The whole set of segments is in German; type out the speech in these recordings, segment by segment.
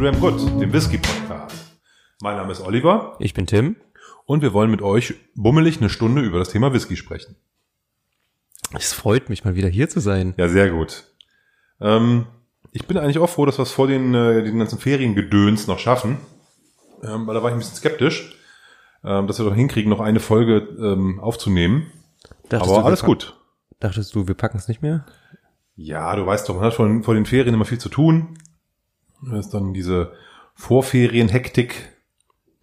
Dram Good, dem Whisky Podcast. Mein Name ist Oliver Ich bin Tim. und wir wollen mit euch bummelig eine Stunde über das Thema Whisky sprechen. Es freut mich mal wieder hier zu sein. Ja, sehr gut. Ähm, ich bin eigentlich auch froh, dass wir es vor den, äh, den ganzen Feriengedöns noch schaffen, ähm, weil da war ich ein bisschen skeptisch, ähm, dass wir doch hinkriegen, noch eine Folge ähm, aufzunehmen. Dachtest Aber du, alles gut. Dachtest du, wir packen es nicht mehr? Ja, du weißt doch, man hat vor, vor den Ferien immer viel zu tun. Das ist dann diese Vorferien-Hektik,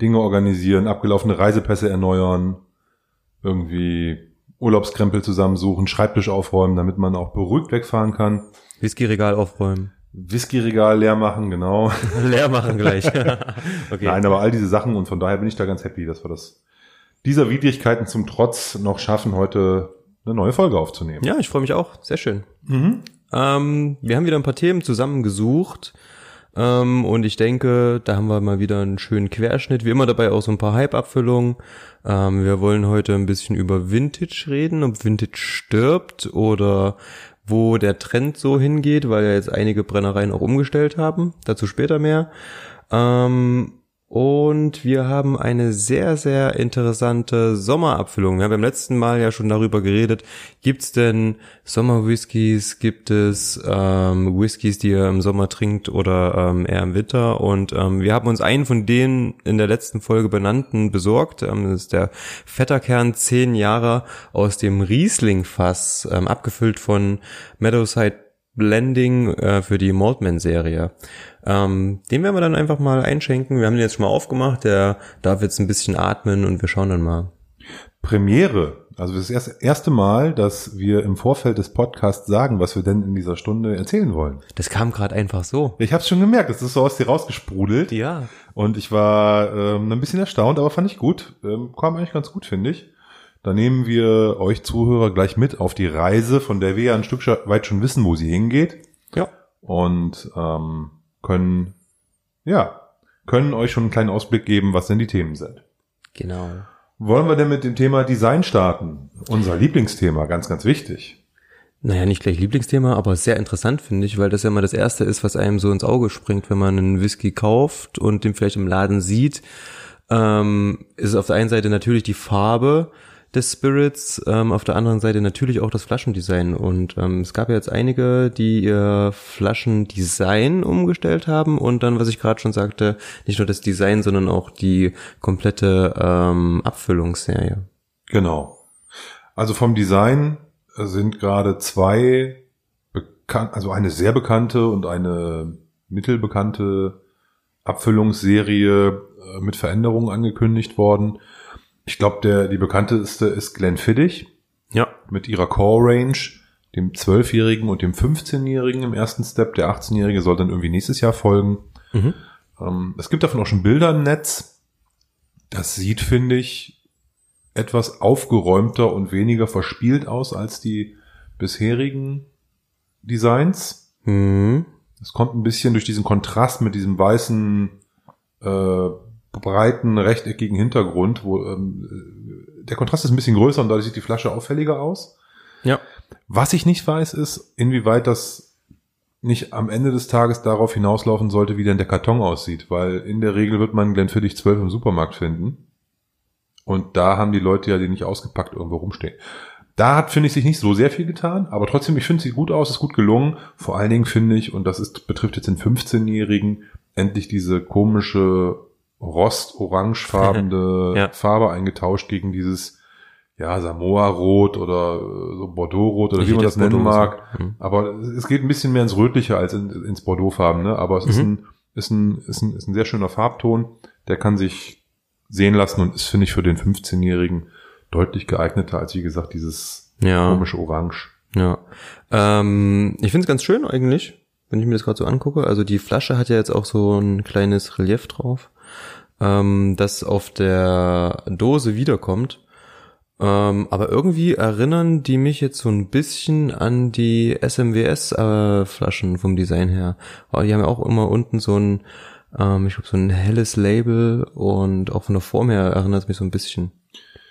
Dinge organisieren, abgelaufene Reisepässe erneuern, irgendwie Urlaubskrempel zusammensuchen, Schreibtisch aufräumen, damit man auch beruhigt wegfahren kann. Whiskyregal aufräumen. Whiskyregal leer machen, genau. Leer machen gleich. okay. Nein, aber all diese Sachen und von daher bin ich da ganz happy, dass wir das dieser Widrigkeiten zum Trotz noch schaffen, heute eine neue Folge aufzunehmen. Ja, ich freue mich auch. Sehr schön. Mhm. Ähm, wir haben wieder ein paar Themen zusammengesucht. Ähm, und ich denke, da haben wir mal wieder einen schönen Querschnitt. Wie immer dabei auch so ein paar Hype-Abfüllungen. Ähm, wir wollen heute ein bisschen über Vintage reden, ob Vintage stirbt oder wo der Trend so hingeht, weil ja jetzt einige Brennereien auch umgestellt haben. Dazu später mehr. Ähm, und wir haben eine sehr, sehr interessante Sommerabfüllung. Wir haben beim letzten Mal ja schon darüber geredet. Gibt es denn Sommerwhiskys? Gibt es ähm, Whiskys, die ihr im Sommer trinkt oder ähm, eher im Winter? Und ähm, wir haben uns einen von denen in der letzten Folge benannten besorgt. Ähm, das ist der Vetterkern 10 Jahre aus dem Riesling-Fass, ähm, abgefüllt von Meadowside Blending äh, für die Maltman-Serie. Ähm, den werden wir dann einfach mal einschenken. Wir haben den jetzt schon mal aufgemacht. Der darf jetzt ein bisschen atmen und wir schauen dann mal. Premiere. Also das ist das erste Mal, dass wir im Vorfeld des Podcasts sagen, was wir denn in dieser Stunde erzählen wollen. Das kam gerade einfach so. Ich habe schon gemerkt, das ist so aus dir rausgesprudelt. Ja. Und ich war ähm, ein bisschen erstaunt, aber fand ich gut. Ähm, kam eigentlich ganz gut, finde ich. Da nehmen wir euch Zuhörer gleich mit auf die Reise, von der wir ja ein Stück weit schon wissen, wo sie hingeht. Ja. Und ähm, können, ja, können euch schon einen kleinen Ausblick geben, was denn die Themen sind. Genau. Wollen wir denn mit dem Thema Design starten? Unser Lieblingsthema, ganz, ganz wichtig. Naja, nicht gleich Lieblingsthema, aber sehr interessant finde ich, weil das ja mal das Erste ist, was einem so ins Auge springt, wenn man einen Whisky kauft und den vielleicht im Laden sieht. Ähm, ist auf der einen Seite natürlich die Farbe des Spirits, ähm, auf der anderen Seite natürlich auch das Flaschendesign. Und ähm, es gab ja jetzt einige, die ihr Flaschendesign umgestellt haben und dann, was ich gerade schon sagte, nicht nur das Design, sondern auch die komplette ähm, Abfüllungsserie. Genau. Also vom Design sind gerade zwei bekannt, also eine sehr bekannte und eine mittelbekannte Abfüllungsserie äh, mit Veränderungen angekündigt worden. Ich glaube, der die bekannteste ist Glenfiddich Ja. mit ihrer Core Range, dem 12-jährigen und dem 15-jährigen im ersten Step. Der 18-jährige soll dann irgendwie nächstes Jahr folgen. Mhm. Ähm, es gibt davon auch schon Bilder im Netz. Das sieht, finde ich, etwas aufgeräumter und weniger verspielt aus als die bisherigen Designs. Mhm. Es kommt ein bisschen durch diesen Kontrast mit diesem weißen, äh, breiten, rechteckigen Hintergrund, wo ähm, der Kontrast ist ein bisschen größer und dadurch sieht die Flasche auffälliger aus. Ja. Was ich nicht weiß, ist, inwieweit das nicht am Ende des Tages darauf hinauslaufen sollte, wie denn der Karton aussieht, weil in der Regel wird man Glenfiddich 12 im Supermarkt finden. Und da haben die Leute ja die nicht ausgepackt irgendwo rumstehen. Da hat, finde ich, sich nicht so sehr viel getan, aber trotzdem, ich finde, es sieht gut aus, ist gut gelungen. Vor allen Dingen finde ich, und das ist, betrifft jetzt den 15-Jährigen, endlich diese komische rost-orangefarbene Ja. Farbe eingetauscht gegen dieses, ja, Samoa-Rot oder äh, so Bordeaux-Rot oder Ich wie man das jetzt nennen mag. Mhm. Aber es geht ein bisschen mehr ins Rötliche als in, ins Bordeaux-Farben, ne? Aber es ist, Mhm. ein, ist, ein, ist, ein, ist ein sehr schöner Farbton. Der kann sich sehen lassen und ist, finde ich, für den 15-Jährigen deutlich geeigneter als, wie gesagt, dieses Ja. komische Orange. Ja. Ähm, ich finde es ganz schön eigentlich, wenn ich mir das gerade so angucke. Also die Flasche hat ja jetzt auch so ein kleines Relief drauf, ähm, das auf der Dose wiederkommt. Ähm, aber irgendwie erinnern die mich jetzt so ein bisschen an die SMWS-Flaschen vom Design her. Die haben ja auch immer unten so ein, ähm, ich glaube, so ein helles Label und auch von der Form her erinnert es mich so ein bisschen.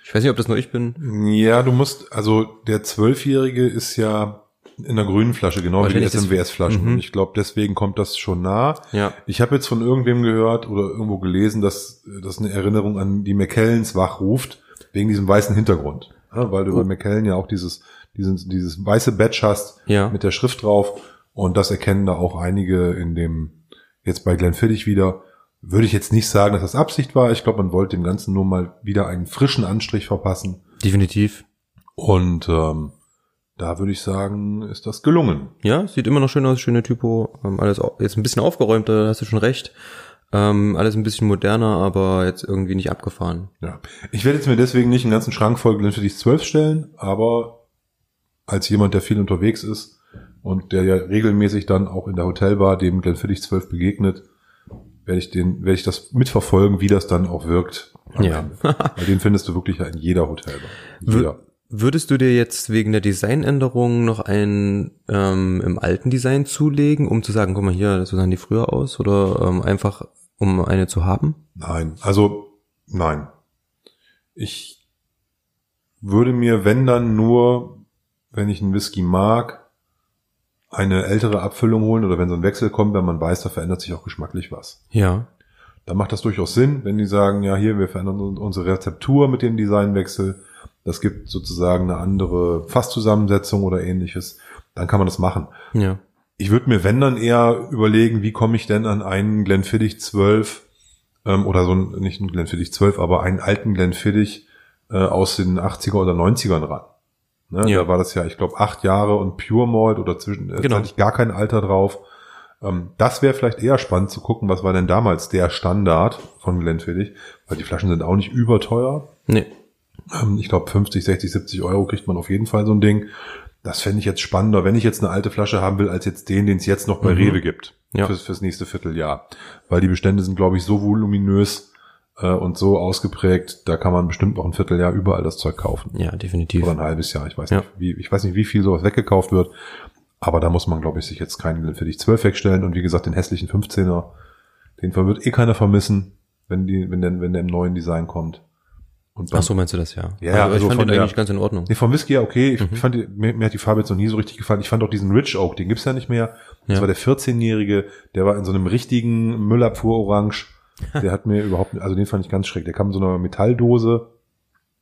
Ich weiß nicht, ob das nur ich bin. Ja, du musst, also der Zwölfjährige ist ja In der grünen Flasche, genau wie die SMWS-Flaschen. Mhm. Und ich glaube, deswegen kommt das schon nah. Ja. Ich habe jetzt von irgendwem gehört oder irgendwo gelesen, dass das eine Erinnerung an die McKellens wachruft, wegen diesem weißen Hintergrund. Ja, weil du Oh. bei McKellen ja auch dieses, dieses, dieses weiße Badge hast Ja. mit der Schrift drauf. Und das erkennen da auch einige in dem, jetzt bei Glenfiddich wieder. Würde ich jetzt nicht sagen, dass das Absicht war. Ich glaube, man wollte dem Ganzen nur mal wieder einen frischen Anstrich verpassen. Definitiv. Und ähm, da würde ich sagen, ist das gelungen. Ja, sieht immer noch schön aus, schöne Typo. Ähm, alles jetzt ein bisschen aufgeräumter, da hast du schon recht. Ähm, alles ein bisschen moderner, aber jetzt irgendwie nicht abgefahren. Ja. Ich werde jetzt mir deswegen nicht einen ganzen Schrank voll Glenfiddich 12 stellen, aber als jemand, der viel unterwegs ist und der ja regelmäßig dann auch in der Hotelbar dem Glenfiddich 12 begegnet, werde ich den, werde ich das mitverfolgen, wie das dann auch wirkt. Ja. Weil den findest du wirklich ja in jeder Hotelbar. Wür- Jeder. Würdest du dir jetzt wegen der Designänderung noch einen ähm, im alten Design zulegen, um zu sagen, guck mal hier, so sahen die früher aus, oder ähm, einfach um eine zu haben? Nein, also nein. Ich würde mir, wenn dann nur, wenn ich einen Whisky mag, eine ältere Abfüllung holen oder wenn so ein Wechsel kommt, wenn man weiß, da verändert sich auch geschmacklich was. Ja. Dann macht das durchaus Sinn, wenn die sagen, ja hier, wir verändern un- unsere Rezeptur mit dem Designwechsel. Das gibt sozusagen eine andere Fasszusammensetzung oder ähnliches. Dann kann man das machen. Ja. Ich würde mir, wenn dann eher überlegen, wie komme ich denn an einen Glenfiddich 12 ähm, oder so ein, nicht einen Glenfiddich 12, aber einen alten Glenfiddich äh, aus den 80er oder 90ern ran. Ne, Ja. Da war das ja, ich glaube, acht Jahre und Pure Malt oder zwischen, äh, Genau. hatte ich gar kein Alter drauf. Ähm, das wäre vielleicht eher spannend zu gucken, was war denn damals der Standard von Glenfiddich, weil die Flaschen sind auch nicht überteuer. Nee. Ähm, Ich glaube 50, 60, 70 Euro kriegt man auf jeden Fall so ein Ding. Das fände ich jetzt spannender, wenn ich jetzt eine alte Flasche haben will, als jetzt den, den es jetzt noch bei Mhm. Rewe gibt. Ja. Fürs, fürs nächste Vierteljahr. Weil die Bestände sind, glaube ich, so voluminös äh, und so ausgeprägt, da kann man bestimmt noch ein Vierteljahr überall das Zeug kaufen. Ja, definitiv. Oder ein halbes Jahr. Ich weiß Ja. nicht, wie, ich weiß nicht, wie viel sowas weggekauft wird. Aber da muss man, glaube ich, sich jetzt keinen für dich 12 wegstellen. Und wie gesagt, den hässlichen 15er, den wird eh keiner vermissen, wenn die, wenn der, wenn der im neuen Design kommt. Und beim- Ach so meinst du das ja? Ja, also, also ich fand von den der- eigentlich ganz in Ordnung. Nee, vom Whisky ja okay. Ich Mhm. fand mir, mir hat die Farbe jetzt noch nie so richtig gefallen. Ich fand auch diesen Rich Oak, den gibt's ja nicht mehr. Das Ja. war der 14-Jährige, der war in so einem richtigen Müllabfuhr-Orange. Der hat mir überhaupt, also den fand ich ganz schräg. Der kam in so einer Metalldose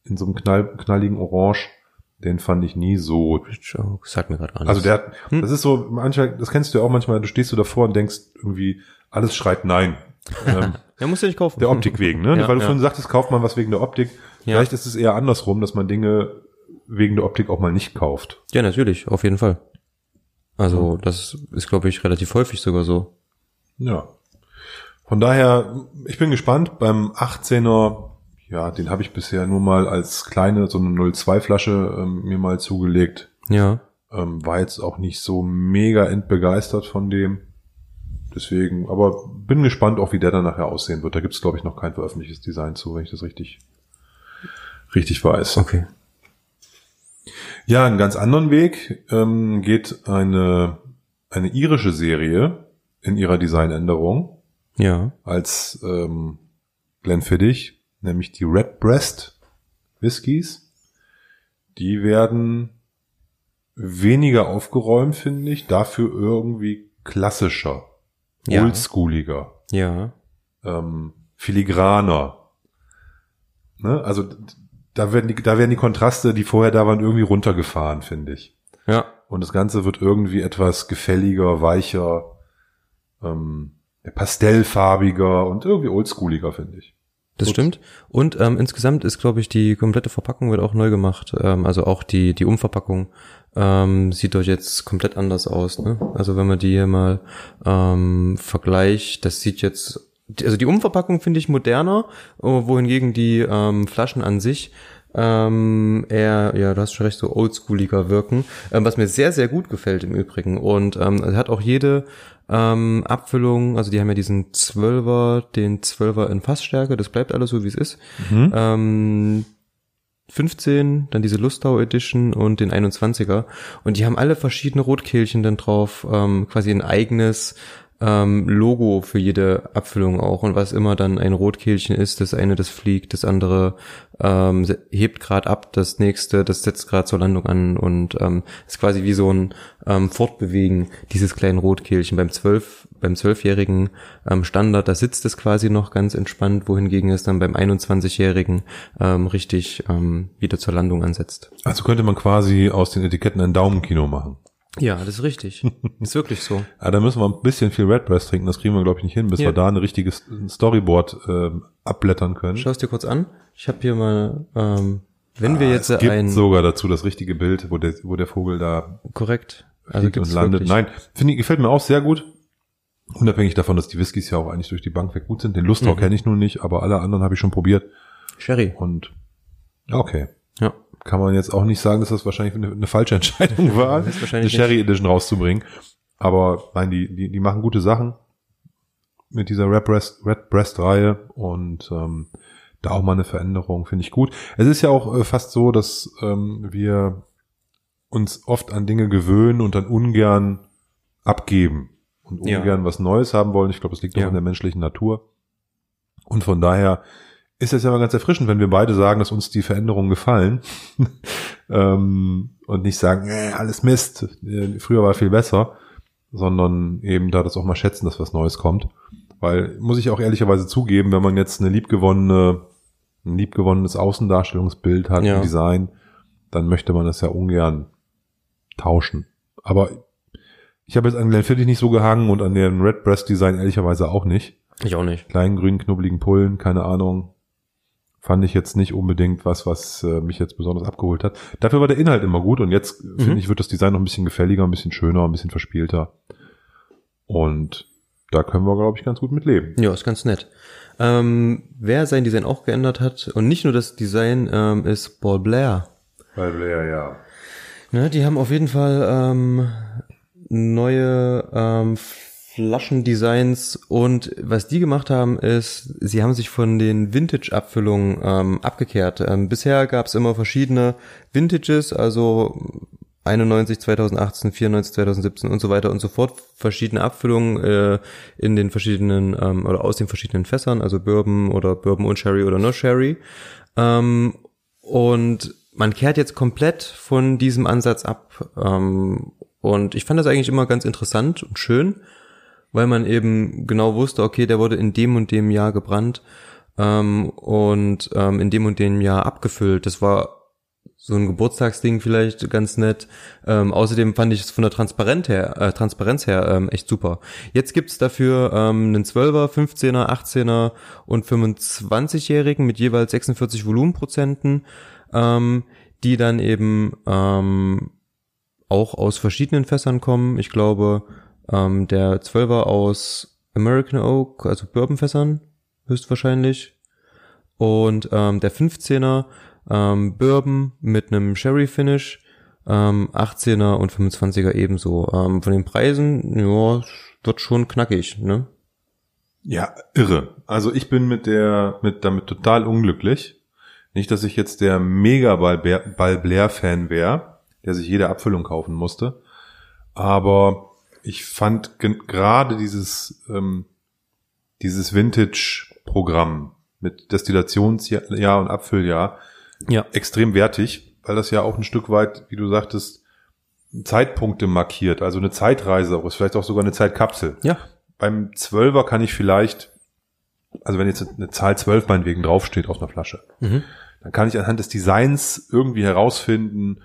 in so einem knall, knalligen Orange. Den fand ich nie so. Oh, Sagt mir gerade gar nichts. Also der hat, Hm. das ist so, manchmal, das kennst du ja auch manchmal, du stehst du davor und denkst irgendwie, alles schreit nein. Ähm, ja, musst du nicht kaufen. der Optik wegen, ne? Ja, Weil du ja. vorhin sagtest, kauft man was wegen der Optik. Ja. Vielleicht ist es eher andersrum, dass man Dinge wegen der Optik auch mal nicht kauft. Ja, natürlich, auf jeden Fall. Also, das ist, glaube ich, relativ häufig sogar so. Ja. Von daher, ich bin gespannt. Beim 18er, ja, den habe ich bisher nur mal als kleine, so eine 02 Flasche ähm, mir mal zugelegt. Ja. Ähm, war jetzt auch nicht so mega entbegeistert von dem. Deswegen, aber bin gespannt auch, wie der dann nachher aussehen wird. Da gibt's glaube ich, noch kein veröffentlichtes Design zu, wenn ich das richtig, richtig weiß. Okay. Ja, einen ganz anderen Weg ähm, geht eine, eine irische Serie in ihrer Designänderung Ja. als ähm, Glenfiddich, nämlich die Redbreast Whiskys. Die werden weniger aufgeräumt, finde ich, dafür irgendwie klassischer, Ja. oldschooliger, Ja. ähm, filigraner. Ne? Also da werden, die, da werden die Kontraste, die vorher da waren, irgendwie runtergefahren, finde ich. Ja. Und das Ganze wird irgendwie etwas gefälliger, weicher, ähm, pastellfarbiger und irgendwie oldschooliger, finde ich. Das Gut. stimmt. Und ähm, insgesamt ist, glaube ich, die komplette Verpackung wird auch neu gemacht. Ähm, also auch die, die Umverpackung ähm, sieht doch jetzt komplett anders aus. Ne? Also wenn man die hier mal ähm, vergleicht, das sieht jetzt, also die Umverpackung finde ich moderner, äh, wohingegen die ähm, Flaschen an sich ähm, eher, ja, du hast schon recht, so oldschooliger wirken, ähm, was mir sehr, sehr gut gefällt im Übrigen. Und ähm, es hat auch jede ähm, Abfüllung, also die haben ja diesen Zwölfer, den Zwölfer in Fassstärke, das bleibt alles so, wie es ist. Ähm, 15, dann diese Lustau Edition und den 21er. Und die haben alle verschiedene Rotkehlchen dann drauf, ähm, quasi ein eigenes ähm, Logo für jede Abfüllung auch und was immer dann ein Rotkehlchen ist, das eine das fliegt, das andere ähm, hebt gerade ab, das nächste, das setzt gerade zur Landung an und ähm, ist quasi wie so ein ähm, Fortbewegen dieses kleinen Rotkehlchen. Beim zwölf beim zwölfjährigen ähm, Standard, da sitzt es quasi noch ganz entspannt, wohingegen es dann beim 21-jährigen ähm, richtig ähm, wieder zur Landung ansetzt. Also könnte man quasi aus den Etiketten ein Daumenkino machen. Ja, das ist richtig. ist wirklich so. Ja, da müssen wir ein bisschen viel Redbreast trinken, das kriegen wir, glaube ich, nicht hin, bis Ja. wir da ein richtiges Storyboard ähm, abblättern können. Schau es dir kurz an. Ich habe hier mal, ähm, wenn wir Ah, jetzt es gibt ein sogar dazu das richtige Bild, wo der, wo der Vogel da korrekt, also und landet. wirklich. Nein, finde ich, gefällt mir auch sehr gut. Unabhängig davon, dass die Whiskys ja auch eigentlich durch die Bank weg gut sind. Den Lustau Mhm. kenne ich nun nicht, aber alle anderen habe ich schon probiert. Sherry. Und okay. Ja. Kann man jetzt auch nicht sagen, dass das wahrscheinlich eine, eine falsche Entscheidung war, eine Sherry Edition rauszubringen. Aber nein, die, die, die machen gute Sachen mit dieser Red Breast, Red Breast Reihe und ähm, da auch mal eine Veränderung finde ich gut. Es ist ja auch äh, fast so, dass ähm, wir uns oft an Dinge gewöhnen und dann ungern abgeben und Ja. ungern was Neues haben wollen. Ich glaube, das liegt auch Ja. in der menschlichen Natur. Und von daher ist es ja mal ganz erfrischend, wenn wir beide sagen, dass uns die Veränderungen gefallen ähm, und nicht sagen, äh, alles Mist, äh, früher war viel besser, sondern eben da das auch mal schätzen, dass was Neues kommt. Weil, muss ich auch ehrlicherweise zugeben, wenn man jetzt eine liebgewonnene, ein liebgewonnenes Außendarstellungsbild hat, Ja. ein Design, dann möchte man das ja ungern tauschen. Aber ich habe jetzt an Glenfiddich nicht so gehangen und an dem Redbreast Design ehrlicherweise auch nicht Ich auch nicht. kleinen grünen knubbeligen Pullen, keine Ahnung. Fand ich jetzt nicht unbedingt was, was äh, mich jetzt besonders abgeholt hat. Dafür war der Inhalt immer gut und jetzt äh, finde ich, wird das Design noch ein bisschen gefälliger, ein bisschen schöner, ein bisschen verspielter. Und da können wir, glaube ich, ganz gut mit leben. Ja, ist ganz nett. Ähm, wer sein Design auch geändert hat und nicht nur das Design ähm, ist Paul Blair. Weil Blair, ja. Ne, die haben auf jeden Fall ähm, neue ähm, Flaschendesigns und was die gemacht haben ist, sie haben sich von den Vintage-Abfüllungen ähm, abgekehrt. Ähm, bisher gab es immer verschiedene Vintages, also 91, 2018, 94, 2017 und so weiter und so fort, verschiedene Abfüllungen äh, in den verschiedenen ähm, oder aus den verschiedenen Fässern, also Bourbon oder Bourbon und Sherry oder No Sherry. Ähm, und man kehrt jetzt komplett von diesem Ansatz ab. Ähm, und ich fand das eigentlich immer ganz interessant und schön, weil man eben genau wusste, okay, der wurde in dem und dem Jahr gebrannt ähm, und ähm, in dem und dem Jahr abgefüllt. Das war so ein Geburtstagsding vielleicht ganz nett. Ähm, außerdem fand ich es von der Transparenz her, äh, Transparenz her ähm, echt super. Jetzt gibt's dafür ähm, einen 12er, 15er, 18er und 25-Jährigen mit jeweils 46 Volumenprozenten, ähm, die dann eben ähm, auch aus verschiedenen Fässern kommen. Ich glaube, ähm, der 12er aus American Oak, also Bourbonfässern, höchstwahrscheinlich. Und ähm, der 15er ähm, Bourbon mit einem Sherry Finish, ähm, 18er und 25er ebenso. Ähm, von den Preisen, ja, wird schon knackig, ne? Ja, irre. Also ich bin mit der, mit damit total unglücklich. Nicht, dass ich jetzt der mega Ball Blair Fan wäre, der sich jede Abfüllung kaufen musste. Aber ich fand gerade dieses, ähm, dieses Vintage-Programm mit Destillationsjahr und Abfülljahr Ja. extrem wertig, weil das ja auch ein Stück weit, wie du sagtest, Zeitpunkte markiert, also eine Zeitreise auch ist, vielleicht auch sogar eine Zeitkapsel. Ja. Beim Zwölfer kann ich vielleicht, also wenn jetzt eine Zahl 12 meinetwegen draufsteht auf einer Flasche, Mhm. dann kann ich anhand des Designs irgendwie herausfinden,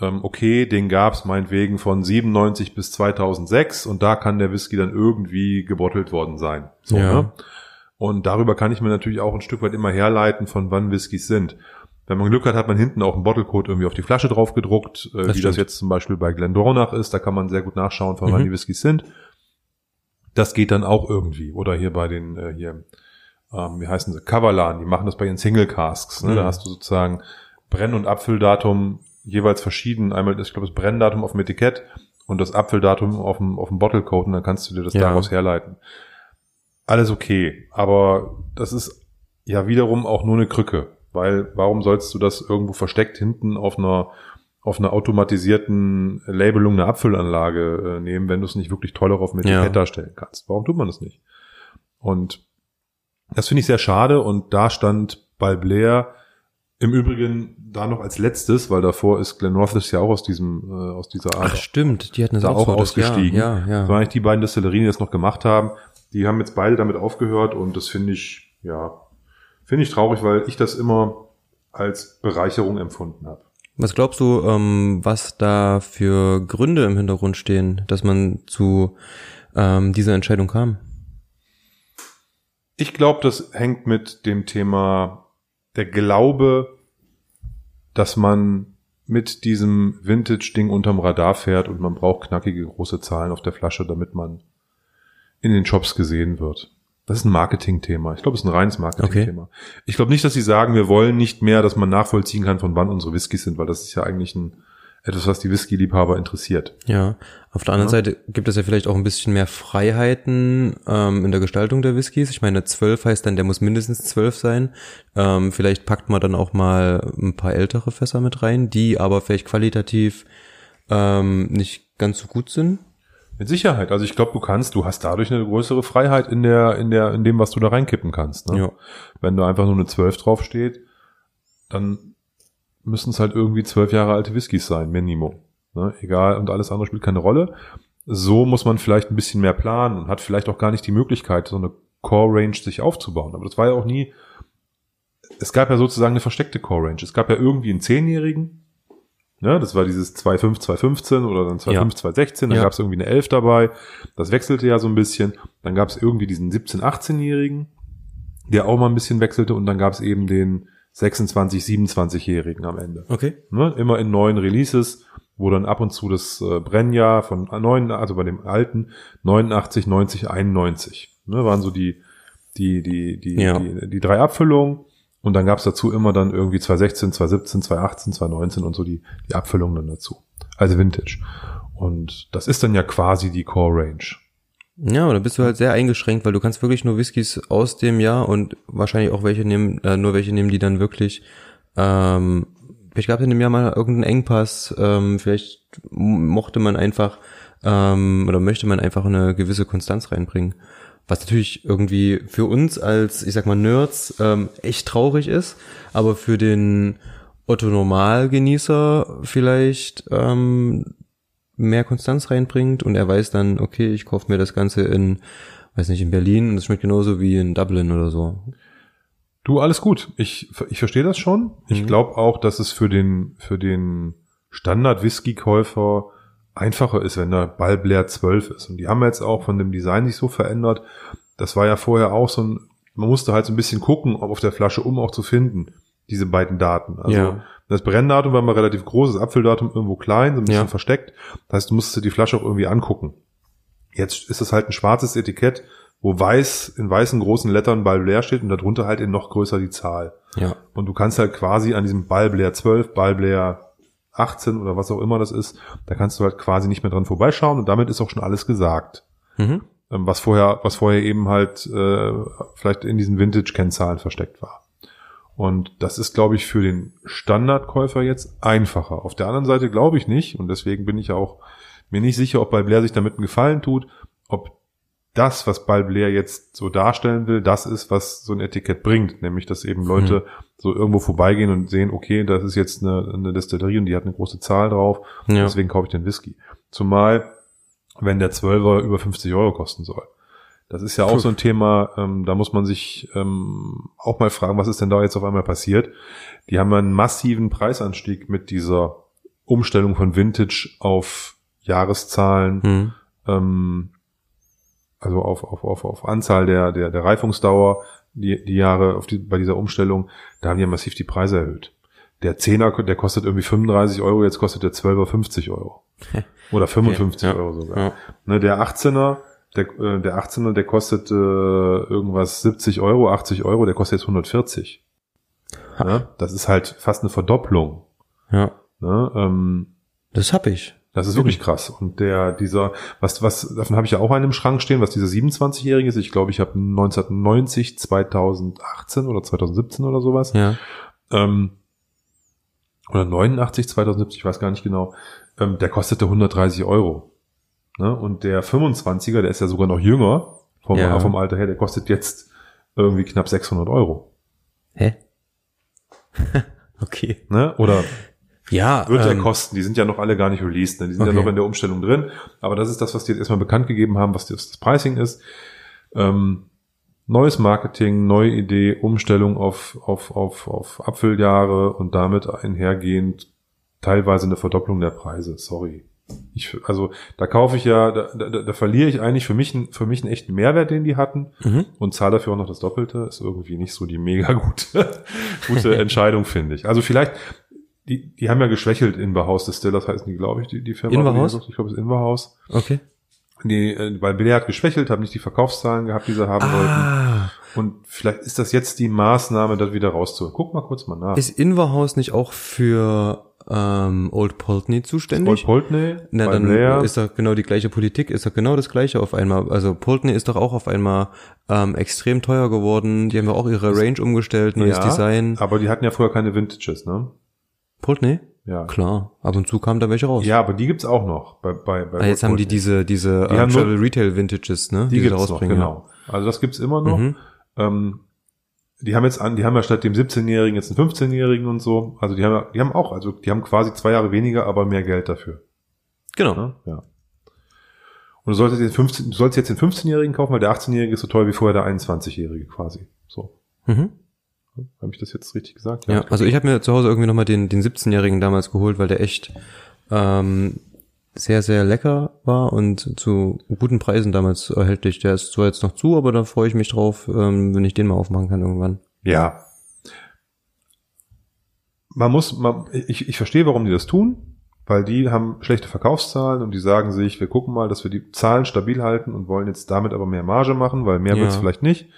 ähm, okay, den gab's meinetwegen von 97 bis 2006 und da kann der Whisky dann irgendwie gebottelt worden sein. So, Ja. ne? Und darüber kann ich mir natürlich auch ein Stück weit immer herleiten, von wann Whiskys sind. Wenn man Glück hat, hat man hinten auch einen Bottlecode irgendwie auf die Flasche drauf gedruckt, äh, wie das stimmt. jetzt zum Beispiel bei Glendronach ist. Da kann man sehr gut nachschauen, von wann Mhm. die Whiskys sind. Das geht dann auch irgendwie. Oder hier bei den, äh, hier, ähm, wie heißen sie, Kavalan, die machen das bei ihren Single Casks. Ne? Da Mhm. hast du sozusagen Brenn- und Abfülldatum jeweils verschieden. Einmal, ist, ich glaube, das Brenndatum auf dem Etikett und das Abfülldatum auf dem, auf dem Bottlecode und dann kannst du dir das Ja. daraus herleiten. Alles okay, aber das ist ja wiederum auch nur eine Krücke, weil warum sollst du das irgendwo versteckt hinten auf einer auf einer automatisierten Labelung eine Abfüllanlage äh, nehmen, wenn du es nicht wirklich toll auf dem Etikett Ja. darstellen kannst. Warum tut man das nicht? Und das finde ich sehr schade und da stand Balblair im Übrigen da noch als letztes, weil davor ist Glen Rothes ja auch aus diesem äh, aus dieser Art Ach stimmt, die hatten da auch ausgestiegen. Ja, ja. Das waren eigentlich die beiden Destillerien, die das noch gemacht haben. Die haben jetzt beide damit aufgehört und das finde ich, ja, finde ich traurig, weil ich das immer als Bereicherung empfunden habe. Was glaubst du, ähm, was da für Gründe im Hintergrund stehen, dass man zu ähm, dieser Entscheidung kam? Ich glaube, das hängt mit dem Thema der Glaube, dass man mit diesem Vintage-Ding unterm Radar fährt und man braucht knackige große Zahlen auf der Flasche, damit man in den Shops gesehen wird. Das ist ein Marketing-Thema. Ich glaube, es ist ein reines Marketing-Thema. Ich glaube nicht, dass sie sagen, wir wollen nicht mehr, dass man nachvollziehen kann, von wann unsere Whiskys sind, weil das ist ja eigentlich ein, etwas, was die Whisky-Liebhaber interessiert. Ja, auf der anderen Ja. Seite gibt es ja vielleicht auch ein bisschen mehr Freiheiten ähm, in der Gestaltung der Whiskys. Ich meine, zwölf heißt dann, der muss mindestens zwölf sein. Ähm, vielleicht packt man dann auch mal ein paar ältere Fässer mit rein, die aber vielleicht qualitativ ähm, nicht ganz so gut sind. Mit Sicherheit. Also ich glaube, du kannst, du hast dadurch eine größere Freiheit in der, in der, in dem, was du da reinkippen kannst. Ne? Ja. Wenn da einfach nur eine 12 draufsteht, dann müssen es halt irgendwie zwölf Jahre alte Whiskys sein, Minimum. Ne? Egal, und alles andere spielt keine Rolle. So muss man vielleicht ein bisschen mehr planen und hat vielleicht auch gar nicht die Möglichkeit, so eine Core-Range sich aufzubauen. Aber das war ja auch nie, es gab ja sozusagen eine versteckte Core-Range. Es gab ja irgendwie einen Zehnjährigen, Ne, das war dieses 2.5, 2.15 oder dann 2.5, Ja. 2.16, dann Ja. gab es irgendwie eine 11 dabei. Das wechselte ja so ein bisschen. Dann gab es irgendwie diesen 17-, 18-Jährigen, der auch mal ein bisschen wechselte und dann gab es eben den 26-, 27-Jährigen am Ende. Okay. Ne, immer in neuen Releases, wo dann ab und zu das äh, Brennjahr von neun, also bei dem alten 89, 90, 91, ne, waren so die die die die Ja. die, die drei Abfüllungen und dann gab's dazu immer dann irgendwie 2016, 2017, 2018, 2019 und so die die Abfüllungen dann dazu. Also Vintage. Und das ist dann ja quasi die Core Range. Ja, aber da bist du halt sehr eingeschränkt, weil du kannst wirklich nur Whiskys aus dem Jahr und wahrscheinlich auch welche nehmen, äh, nur welche nehmen, die dann wirklich, ähm, vielleicht gab es in dem Jahr mal irgendeinen Engpass, ähm, vielleicht mochte man einfach ähm, oder möchte man einfach eine gewisse Konstanz reinbringen. Was natürlich irgendwie für uns als, ich sag mal, Nerds ähm, echt traurig ist, aber für den Otto Normalgenießer vielleicht ähm, mehr Konstanz reinbringt und er weiß dann, okay, ich kaufe mir das Ganze in, weiß nicht, in Berlin und es schmeckt genauso wie in Dublin oder so. Du, alles gut. Ich, ich verstehe das schon. Ich Mhm. glaube auch, dass es für den, für den Standard-Whisky-Käufer einfacher ist, wenn der Ballblair 12 ist. Und die haben jetzt auch von dem Design nicht so verändert. Das war ja vorher auch so ein, man musste halt so ein bisschen gucken, ob auf der Flasche, um auch zu finden, diese beiden Daten. Also Ja. Das Brenndatum war mal relativ groß, das Abfülldatum irgendwo klein, so ein bisschen Ja. versteckt. Das heißt, du musstest dir die Flasche auch irgendwie angucken. Jetzt ist es halt ein schwarzes Etikett, wo weiß, in weißen großen Lettern Ballblair steht und darunter halt in noch größer die Zahl. Ja. Und du kannst halt quasi an diesem Ballblair 12, Ballblair 18 oder was auch immer das ist, da kannst du halt quasi nicht mehr dran vorbeischauen und damit ist auch schon alles gesagt. Mhm. Ähm, Was vorher, was vorher eben halt äh, vielleicht in diesen Vintage-Kennzahlen versteckt war. Und das ist, glaube ich, für den Standardkäufer jetzt einfacher. Auf der anderen Seite glaube ich nicht und deswegen bin ich auch mir nicht sicher, ob Ballblair sich damit einen Gefallen tut, ob das, was Ballblair jetzt so darstellen will, das ist, was so ein Etikett bringt, nämlich dass eben Leute so irgendwo vorbeigehen und sehen, okay, das ist jetzt eine, eine Destillerie und die hat eine große Zahl drauf, Ja. deswegen kaufe ich den Whisky. Zumal, wenn der 12er über 50 Euro kosten soll. Das ist ja auch Puh. so ein Thema, ähm, da muss man sich ähm, auch mal fragen, was ist denn da jetzt auf einmal passiert? Die haben einen massiven Preisanstieg mit dieser Umstellung von Vintage auf Jahreszahlen, Mhm. ähm, also auf, auf, auf, auf Anzahl der, der, der Reifungsdauer, die, die Jahre auf die, bei dieser Umstellung, da haben die ja massiv die Preise erhöht. Der Zehner, der kostet irgendwie 35 Euro, jetzt kostet der 12er 50 Euro. Oder 55 Ja. Euro sogar. Ja. Ne, der 18er, der, äh, der 18er, der kostet äh, irgendwas 70 Euro, 80 Euro, der kostet jetzt 140. Ne? Das ist halt fast eine Verdopplung. ja. Ne? Ähm, Das hab ich. das ist wirklich krass. Und der, dieser, was, was, davon habe ich ja auch einen im Schrank stehen, was dieser 27-Jährige ist. Ich glaube, ich habe 1990, 2018 oder 2017 oder sowas. Ja. Ähm, oder 89 2070, ich weiß gar nicht genau, ähm, der kostete 130 Euro. Ne? Und der 25er, der ist ja sogar noch jünger vom, Ja. vom Alter her, der kostet jetzt irgendwie knapp 600 Euro. Hä? okay. Ne? Oder Ja, wird ähm, er kosten. Die sind ja noch alle gar nicht released. Ne? Die sind Okay. ja noch in der Umstellung drin. Aber das ist das, was die jetzt erstmal bekannt gegeben haben, was das, das Pricing ist. Ähm, neues Marketing, neue Idee, Umstellung auf, auf, auf, auf Apfeljahre und damit einhergehend teilweise eine Verdopplung der Preise. Sorry. Ich, also da kaufe ich ja, da, da, da verliere ich eigentlich für mich, einen- für mich einen echten Mehrwert, den die hatten Mhm. und zahle dafür auch noch das Doppelte. Ist irgendwie nicht so die mega gute, gute Entscheidung, finde ich. Also vielleicht, die, die haben ja geschwächelt Inverhaus Distillers heißen die, glaube ich, die, die Firma. Inverhaus? Ich glaube, es ist Inverhaus. Okay. Die, äh, weil Belair hat geschwächelt, haben nicht die Verkaufszahlen gehabt, die sie haben wollten. Ah, Und vielleicht ist das jetzt die Maßnahme, das wieder rauszuholen. Guck mal kurz mal nach. ist Inverhaus nicht auch für ähm, Old Pulteney zuständig? Old Pulteney, Na, dann Blair. ist doch genau die gleiche Politik, ist doch genau das gleiche auf einmal. Also Pulteney ist doch auch auf einmal ähm, extrem teuer geworden. Die haben ja auch ihre Range umgestellt, neues ja, Design. Aber die hatten ja früher keine Vintages, ne? Pulteney? Ja. Klar, ab und zu kamen da welche raus. Ja, aber die gibt's auch noch bei, bei, bei ah, jetzt Old haben die Pulteney. diese, diese Die äh, nur- Travel Retail Vintages, ne? Die sie gibt's noch, genau. Also das gibt's immer noch. Mhm. Ähm, die haben jetzt an, die haben ja statt dem 17-Jährigen jetzt einen 15-Jährigen und so. Also die haben, ja- die haben auch, also die haben quasi zwei Jahre weniger, aber mehr Geld dafür. Genau. Ne? Ja. Und du solltest, den 15, du sollst jetzt den 15-Jährigen kaufen, weil der 18-Jährige ist so teuer wie vorher der 21-Jährige quasi. So. Mhm. Habe ich das jetzt richtig gesagt? Ja, also ich habe mir zu Hause irgendwie nochmal den, den 17-Jährigen damals geholt, weil der echt ähm, sehr, sehr lecker war und zu guten Preisen damals erhältlich. Der ist zwar jetzt noch zu, aber da freue ich mich drauf, ähm, wenn ich den mal aufmachen kann irgendwann. Ja. Man muss, man, ich, ich verstehe, warum die das tun, weil die haben schlechte Verkaufszahlen und die sagen sich, wir gucken mal, dass wir die Zahlen stabil halten und wollen jetzt damit aber mehr Marge machen, weil mehr Ja. wird's vielleicht nicht.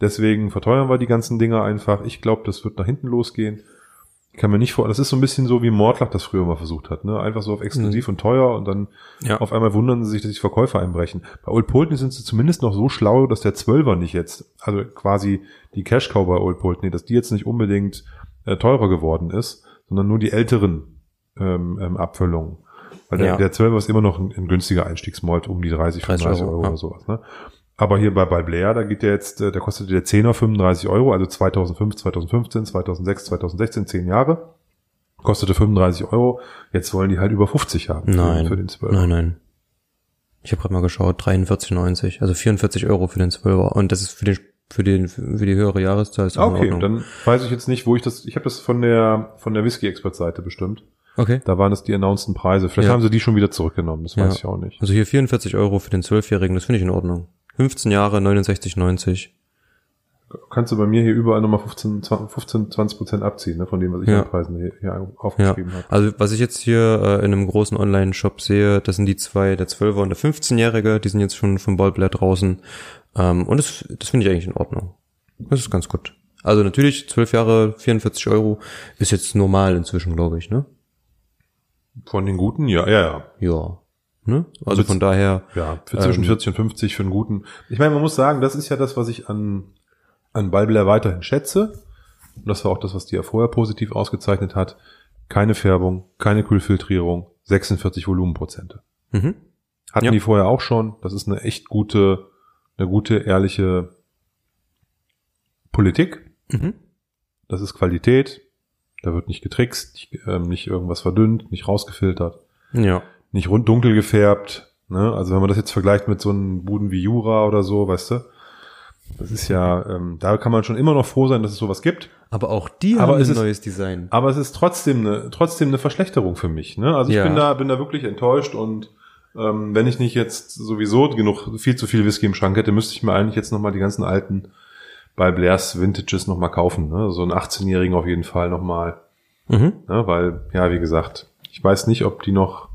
Deswegen verteuern wir die ganzen Dinger einfach. Ich glaube, das wird nach hinten losgehen. Ich kann mir nicht vor, das ist so ein bisschen so, wie Mordlach das früher mal versucht hat, ne? Einfach so auf exklusiv und teuer und dann Ja. auf einmal wundern sie sich, dass die Verkäufer einbrechen. Bei Old Pulteney sind sie zumindest noch so schlau, dass der Zwölfer nicht jetzt, also quasi die Cash Cow bei Old Pulteney, dass die jetzt nicht unbedingt äh, teurer geworden ist, sondern nur die älteren ähm, ähm, Abfüllungen. Weil der, Ja. der Zwölfer ist immer noch ein, ein günstiger Einstiegsmalt, um die 30, 30 35 Euro, Euro, ja. oder sowas. Ne? Aber hier bei, bei Blair, da geht der jetzt, äh, da kostet der 10er 35 Euro, also 2005, 2015, 2006, 2016, 10 Jahre. Kostete 35 Euro. Jetzt wollen die halt über 50 haben. für- Nein, Für den 12. nein, nein. Ich habe gerade mal geschaut, 43,90, also 44 Euro für den 12er. Und das ist für den für den für die höhere Jahreszahl ist auch Okay, dann weiß ich jetzt nicht, wo ich das. Ich habe das von der von der Whisky Expert Seite bestimmt. okay. Da waren das die announceden Preise. Vielleicht Ja. haben sie die schon wieder zurückgenommen. Das Ja. weiß ich auch nicht. Also hier 44 Euro für den 12-Jährigen, das finde ich in Ordnung. 15 Jahre, 69,90. Kannst du bei mir hier überall nochmal 15, 20, 15, 20 Prozent abziehen, ne, von dem, was ich Ja. an Preisen hier, hier Ja, aufgeschrieben habe. also was ich jetzt hier äh, in einem großen Online-Shop sehe, das sind die zwei, der 12er und der 15-Jährige, die sind jetzt schon vom Ballblatt draußen. Ähm, und das, das finde ich eigentlich in Ordnung. Das ist ganz gut. Also natürlich, 12 Jahre, 44 Euro ist jetzt normal inzwischen, glaube ich, ne? Von den guten, ja, ja, ja. Ja. Ne? Also von daher, Ja, für zwischen Ähm, 40 und 50 für einen guten. Ich meine, man muss sagen, das ist ja das, was ich an, an Balbler weiterhin schätze. Und das war auch das, was die ja vorher positiv ausgezeichnet hat. Keine Färbung, keine Kühlfiltrierung, 46 Volumenprozente. mhm. Hatten Ja. die vorher auch schon. Das ist eine echt gute, eine gute, ehrliche Politik. Mhm. Das ist Qualität. Da wird nicht getrickst, nicht, ähm, nicht irgendwas verdünnt, nicht rausgefiltert, ja. Nicht rund dunkel gefärbt. Ne? Also wenn man das jetzt vergleicht mit so einem Buden wie Jura oder so, weißt du, das ist ja, ähm, da kann man schon immer noch froh sein, dass es sowas gibt. Aber auch die Aber haben ein ist- neues Design. Aber es ist trotzdem eine, trotzdem eine Verschlechterung für mich. Ne? Also ich Ja. bin da, bin da wirklich enttäuscht und ähm, wenn ich nicht jetzt sowieso genug, viel zu viel Whisky im Schrank hätte, müsste ich mir eigentlich jetzt nochmal die ganzen alten bei Blairs Vintages nochmal kaufen. Ne? So einen 18-Jährigen auf jeden Fall nochmal. Mhm. Ne? Weil, ja, wie gesagt, ich weiß nicht, ob die noch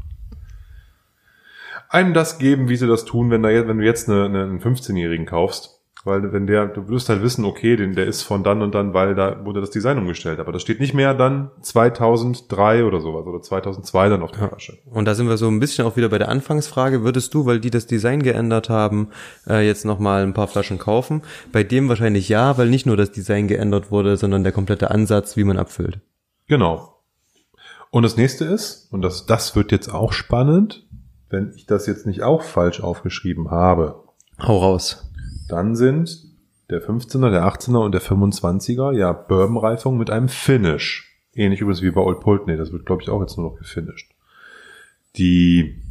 einem das geben, wie sie das tun, wenn, da jetzt, wenn du jetzt eine, eine, einen 15-Jährigen kaufst. Weil wenn der, du wirst halt wissen, okay, den, der ist von dann und dann, weil da wurde das Design umgestellt. Aber das steht nicht mehr dann 2003 oder sowas oder 2002 dann auf der Flasche. Und da sind wir so ein bisschen auch wieder bei der Anfangsfrage. Würdest du, weil die das Design geändert haben, äh, jetzt nochmal ein paar Flaschen kaufen? Bei dem wahrscheinlich ja, weil nicht nur das Design geändert wurde, sondern der komplette Ansatz, wie man abfüllt. Genau. Und das nächste ist, und das, das wird jetzt auch spannend, wenn ich das jetzt nicht auch falsch aufgeschrieben habe, Hau raus. dann sind der 15er, der 18er und der 25er ja Bourbon-Reifung mit einem Finish. Ähnlich übrigens wie bei Old Pulteney, das wird glaube ich auch jetzt nur noch gefinisht. Die,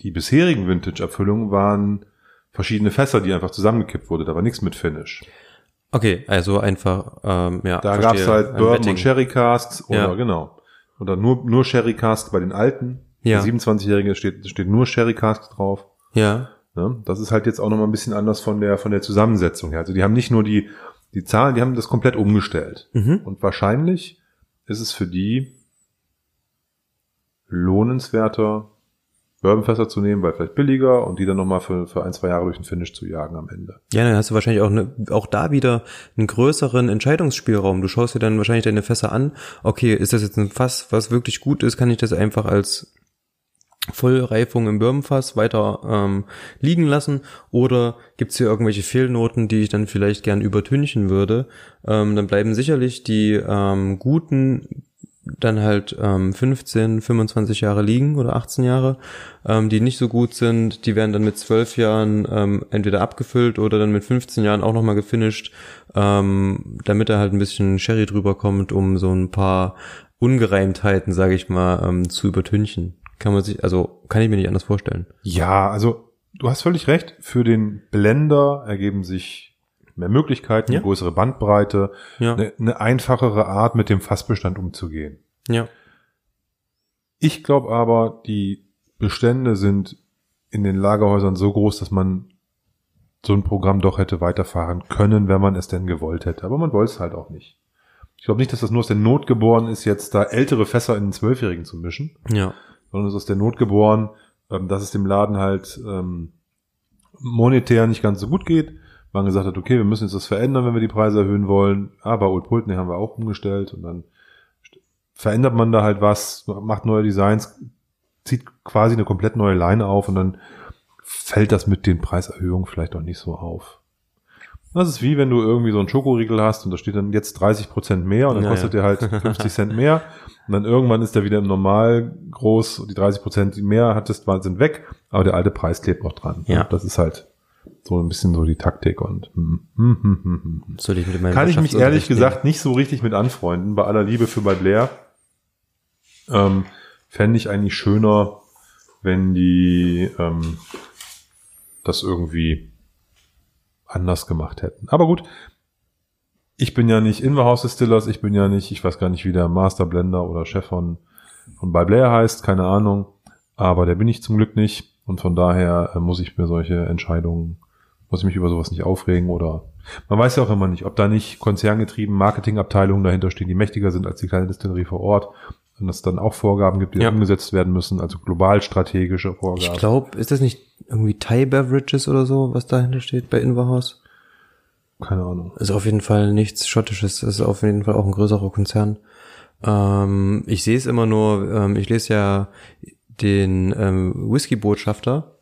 die bisherigen Vintage-Abfüllungen waren verschiedene Fässer, die einfach zusammengekippt wurde, da war nichts mit Finish. Okay, also einfach, ähm, ja. Da verstehe. gab's halt Bourbon und Sherry Casks oder Ja. genau. Oder nur, nur Sherry Cask bei den alten. Ja. Der 27-Jährige steht, steht nur Sherry Cask drauf. Ja, Ne? Das ist halt jetzt auch nochmal ein bisschen anders von der, von der Zusammensetzung her. Also die haben nicht nur die, die Zahlen, die haben das komplett umgestellt. mhm. Und wahrscheinlich ist es für die lohnenswerter, Bourbonfässer zu nehmen, weil vielleicht billiger und die dann nochmal für, für ein, zwei Jahre durch den Finish zu jagen am Ende. Ja, dann hast du wahrscheinlich auch, ne, auch da wieder einen größeren Entscheidungsspielraum. Du schaust dir dann wahrscheinlich deine Fässer an. Okay, ist das jetzt ein Fass, was wirklich gut ist? Kann ich das einfach als Vollreifung im Birnenfass weiter ähm, liegen lassen? Oder gibt's hier irgendwelche Fehlnoten, die ich dann vielleicht gern übertünchen würde? Ähm, dann bleiben sicherlich die ähm, guten dann halt ähm, 15, 25 Jahre liegen oder 18 Jahre, ähm, die nicht so gut sind, die werden dann mit 12 Jahren ähm, entweder abgefüllt oder dann mit 15 Jahren auch nochmal gefinisht, ähm, damit da halt ein bisschen Sherry drüber kommt, um so ein paar Ungereimtheiten, sage ich mal, ähm, zu übertünchen. Kann man sich, also kann ich mir nicht anders vorstellen. Ja, also du hast völlig recht. Für den Blender ergeben sich mehr Möglichkeiten, Ja. eine größere Bandbreite, Ja, eine, eine einfachere Art, mit dem Fassbestand umzugehen. ja, Ich glaube aber, die Bestände sind in den Lagerhäusern so groß, dass man so ein Programm doch hätte weiterfahren können, wenn man es denn gewollt hätte. Aber man wollte es halt auch nicht. Ich glaube nicht, dass das nur aus der Not geboren ist, jetzt da ältere Fässer in den Zwölfjährigen zu mischen, ja, sondern es ist aus der Not geboren, ähm, dass es dem Laden halt ähm, monetär nicht ganz so gut geht. Man gesagt hat, okay, wir müssen jetzt das verändern, wenn wir die Preise erhöhen wollen. Aber Old Pulteney haben wir auch umgestellt und dann verändert man da halt was, macht neue Designs, zieht quasi eine komplett neue Line auf und dann fällt das mit den Preiserhöhungen vielleicht auch nicht so auf. Das ist wie wenn du irgendwie so einen Schokoriegel hast und da steht dann jetzt 30 Prozent mehr und dann Ja, kostet ja. der halt 50 Cent mehr und dann irgendwann ist der wieder im Normal groß und die 30 Prozent, die mehr hattest, sind weg, aber der alte Preis klebt noch dran. Ja. Das ist halt so ein bisschen so die Taktik und hm, hm, hm, hm, hm. soll ich mit meinem kann ich mich ehrlich gesagt nicht so richtig mit anfreunden, bei aller Liebe für bei Blair. Ähm, Fände ich eigentlich schöner, wenn die ähm, das irgendwie anders gemacht hätten. Aber gut, ich bin ja nicht Inverhouse Distillers, ich bin ja nicht, ich weiß gar nicht, wie der Master Blender oder Chef von, von bei Blair heißt, keine Ahnung. Aber der bin ich zum Glück nicht. Und von daher äh, muss ich mir solche Entscheidungen, muss ich mich über sowas nicht aufregen oder man weiß ja auch immer nicht, ob da nicht konzerngetrieben Marketingabteilungen dahinter stehen, die mächtiger sind als die kleine Distillerie vor Ort. Und es dann auch Vorgaben gibt, die Ja. umgesetzt werden müssen, also global strategische Ich Vorgaben. glaube, ist das nicht irgendwie Thai Beverages oder so, was dahinter steht bei Inverhouse? Keine Ahnung. Ist auf jeden Fall nichts Schottisches, ist auf jeden Fall auch ein größerer Konzern. Ähm, ich sehe es immer nur, ähm, ich lese ja den ähm, Whisky-Botschafter,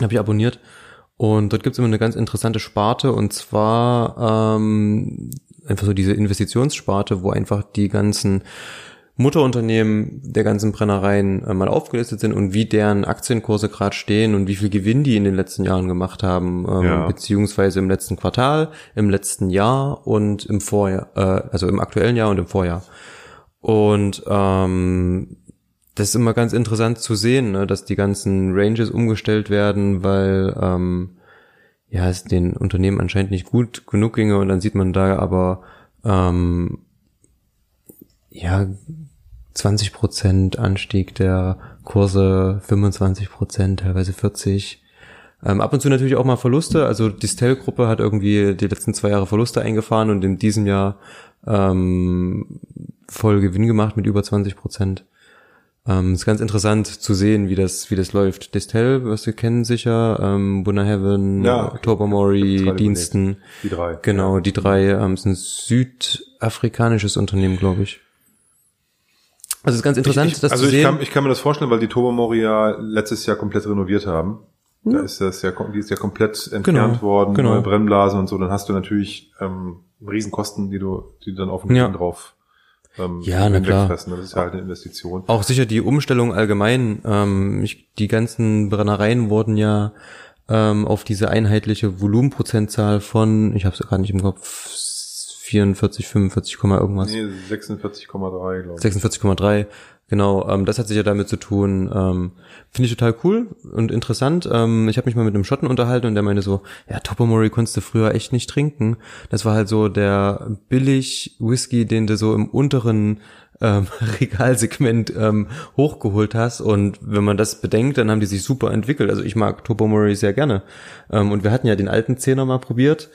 habe ich abonniert. Und dort gibt's immer eine ganz interessante Sparte und zwar ähm, einfach so diese Investitionssparte, wo einfach die ganzen Mutterunternehmen der ganzen Brennereien äh, mal aufgelistet sind und wie deren Aktienkurse gerade stehen und wie viel Gewinn die in den letzten Jahren gemacht haben, ähm, Ja. beziehungsweise im letzten Quartal, im letzten Jahr und im Vorjahr, äh, also im aktuellen Jahr und im Vorjahr. Und ähm, das ist immer ganz interessant zu sehen, ne, dass die ganzen Ranges umgestellt werden, weil ähm, ja es den Unternehmen anscheinend nicht gut genug ginge und dann sieht man da aber ähm, ja 20 Prozent Anstieg der Kurse, 25 Prozent, teilweise 40. Ähm, ab und zu natürlich auch mal Verluste. Also die Stell-Gruppe hat irgendwie die letzten zwei Jahre Verluste eingefahren und in diesem Jahr ähm, voll Gewinn gemacht mit über 20 Prozent. Ähm, ist ganz interessant zu sehen, wie das, wie das läuft. Distel, was wir kennen sicher, ähm, Bunna Heaven, Ja, okay. Tobermory, Diensten. Die drei. Genau, die drei ähm, ist ein südafrikanisches Unternehmen, glaube ich. Also es ist ganz interessant, ich, ich, das also zu ich sehen. kann, ich kann mir das vorstellen, weil die Tobermory ja letztes Jahr komplett renoviert haben. Da ist das ja, die ist ja komplett entfernt Genau, worden, genau. neue Brennblasen und so. Dann hast du natürlich ähm, Riesenkosten, die du, die du dann auf den Ja. Kunden drauf ähm, Ja, na klar. Das ist ja halt eine Investition. Auch sicher die Umstellung allgemein. Ähm, ich, die ganzen Brennereien wurden ja ähm, auf diese einheitliche Volumenprozentzahl von, ich habe es gerade nicht im Kopf, 44, 45, Komma irgendwas. Nee, 46,3, glaube ich. 46,3. Genau, ähm, das hat sich ja damit zu tun. Ähm, Finde ich total cool und interessant. Ähm, ich habe mich mal mit einem Schotten unterhalten und der meinte so, ja, Tobermory konntest du früher echt nicht trinken. Das war halt so der billig Whisky, den du so im unteren ähm, Regalsegment ähm, hochgeholt hast. Und wenn man das bedenkt, dann haben die sich super entwickelt. Also ich mag Tobermory sehr gerne. Ähm, und wir hatten ja den alten Zehner mal probiert.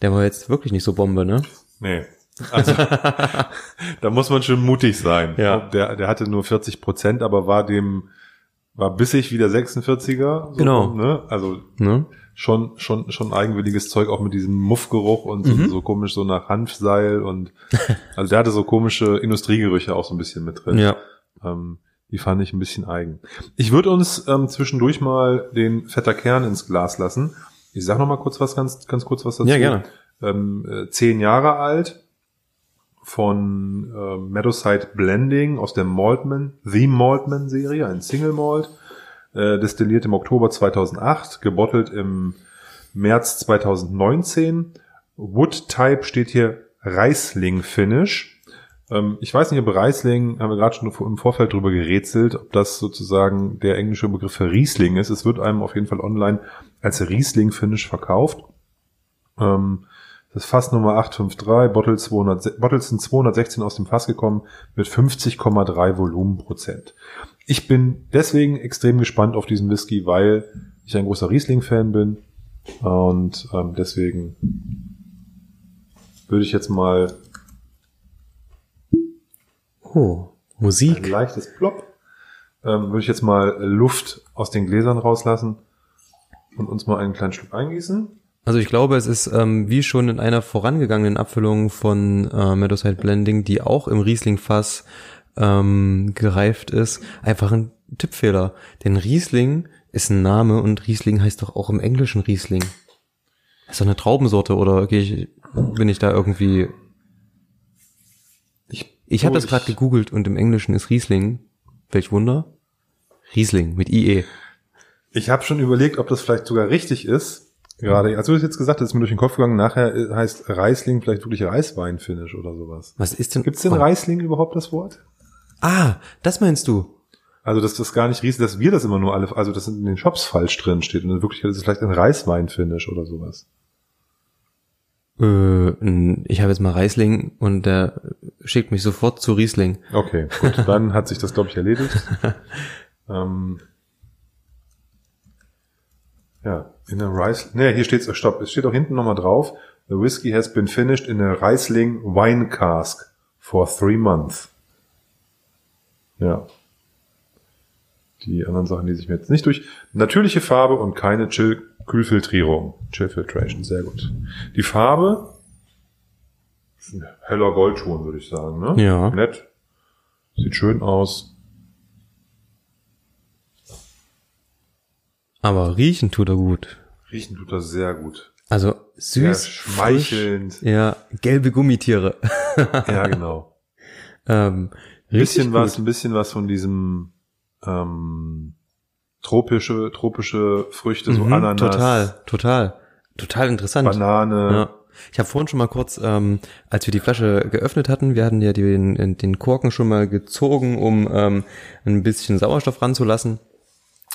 Der war jetzt wirklich nicht so Bombe, ne? Nee. Also, da muss man schon mutig sein. Ja. Der, der hatte nur 40 Prozent, aber war dem, war bissig wie der 46er. So, Genau. Ne? Also ne? schon, schon, schon eigenwilliges Zeug, auch mit diesem Muffgeruch und Mhm. so, so komisch so nach Hanfseil und, also der hatte so komische Industriegerüche auch so ein bisschen mit drin. Ja. Ähm, die fand ich ein bisschen eigen. Ich würde uns ähm, zwischendurch mal den fetter Kern ins Glas lassen. Ich sag noch mal kurz was, ganz, ganz kurz was dazu. Ja, gerne. Ähm, äh, zehn Jahre alt von äh, Meadowside Blending aus der Maltman, The Maltman Serie, ein Single Malt, äh, destilliert im Oktober 2008, gebottelt im März 2019. Wood Type steht hier Reisling Finish. Ähm, ich weiß nicht, ob Reisling, haben wir gerade schon im Vorfeld drüber gerätselt, ob das sozusagen der englische Begriff für Riesling ist. Es wird einem auf jeden Fall online als Riesling Finish verkauft. Ähm, das Fass Nummer 853, Bottle 200, Bottles sind 216 aus dem Fass gekommen mit 50,3 Volumenprozent. Ich bin deswegen extrem gespannt auf diesen Whisky, weil ich ein großer Riesling-Fan bin und ähm, deswegen würde ich jetzt mal Oh, ein Musik. leichtes Plop, ähm, würde ich jetzt mal Luft aus den Gläsern rauslassen und uns mal einen kleinen Schluck eingießen. Also ich glaube, es ist ähm, wie schon in einer vorangegangenen Abfüllung von äh, Meadowside Blending, die auch im Riesling-Fass ähm, gereift ist, einfach ein Tippfehler. Denn Riesling ist ein Name und Riesling heißt doch auch im Englischen Riesling. Ist doch eine Traubensorte oder gehe ich, bin ich da irgendwie... Ich, Ich habe Oh, das gerade gegoogelt und im Englischen ist Riesling, welch Wunder, Riesling mit IE. Ich habe schon überlegt, ob das vielleicht sogar richtig ist. Gerade, als du das jetzt gesagt hast, ist mir durch den Kopf gegangen, nachher äh, heißt Reisling vielleicht wirklich Reiswein-Finish oder sowas. Was ist denn... Gibt's denn oh. Reisling überhaupt das Wort? Ah, das meinst du? Also, dass das gar nicht Riesling, dass wir das immer nur alle, also dass in den Shops falsch drin steht und in Wirklichkeit ist es vielleicht ein Reiswein-Finish oder sowas. Äh, ich habe jetzt mal Reisling und der schickt mich sofort zu Riesling. Okay, gut, dann hat sich das, glaube ich, erledigt. ähm, ja, in a Rice, ne, hier steht's, stopp, es steht auch hinten nochmal drauf. The whiskey has been finished in a Riesling wine cask for three months. Ja. Die anderen Sachen lese ich mir jetzt nicht durch. Natürliche Farbe und keine Chill Kühlfiltrierung. Chill Filtration, sehr gut. Die Farbe ist ein heller Goldton, würde ich sagen, ne? Ja. Nett. Sieht schön aus. Aber riechen tut er gut. Riechen tut das sehr gut. Also Sehr süß, schmeichelnd. frisch, ja, gelbe Gummitiere. Ja, genau. ähm, bisschen was, ein bisschen was von diesem ähm, tropische, tropische Früchte, so Mhm, Ananas, Total, total, total interessant. Banane. Ja. Ich habe vorhin schon mal kurz, ähm, als wir die Flasche geöffnet hatten, wir hatten ja den, den Korken schon mal gezogen, um ähm, ein bisschen Sauerstoff ranzulassen.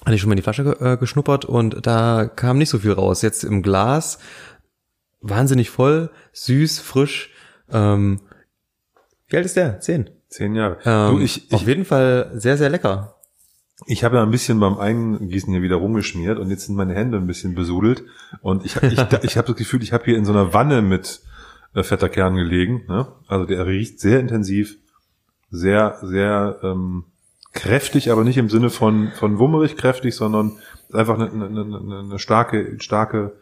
Hatte ich schon mal in die Flasche ge äh, geschnuppert und da kam nicht so viel raus. Jetzt im Glas wahnsinnig voll, süß, frisch. Ähm, wie alt ist der? Zehn. Zehn Jahre. Ähm, du, ich, auf ich, jeden Fall sehr, sehr lecker. ich habe ja ein bisschen beim Eingießen hier wieder rumgeschmiert und jetzt sind meine Hände ein bisschen besudelt und ich, ich, ich habe das Gefühl, ich habe hier in so einer Wanne mit äh, fetter Kern gelegen. Ne? Also der riecht sehr intensiv, sehr, sehr ähm, kräftig, aber nicht im Sinne von, von wummerig kräftig, sondern einfach eine, eine, eine, starke, starke,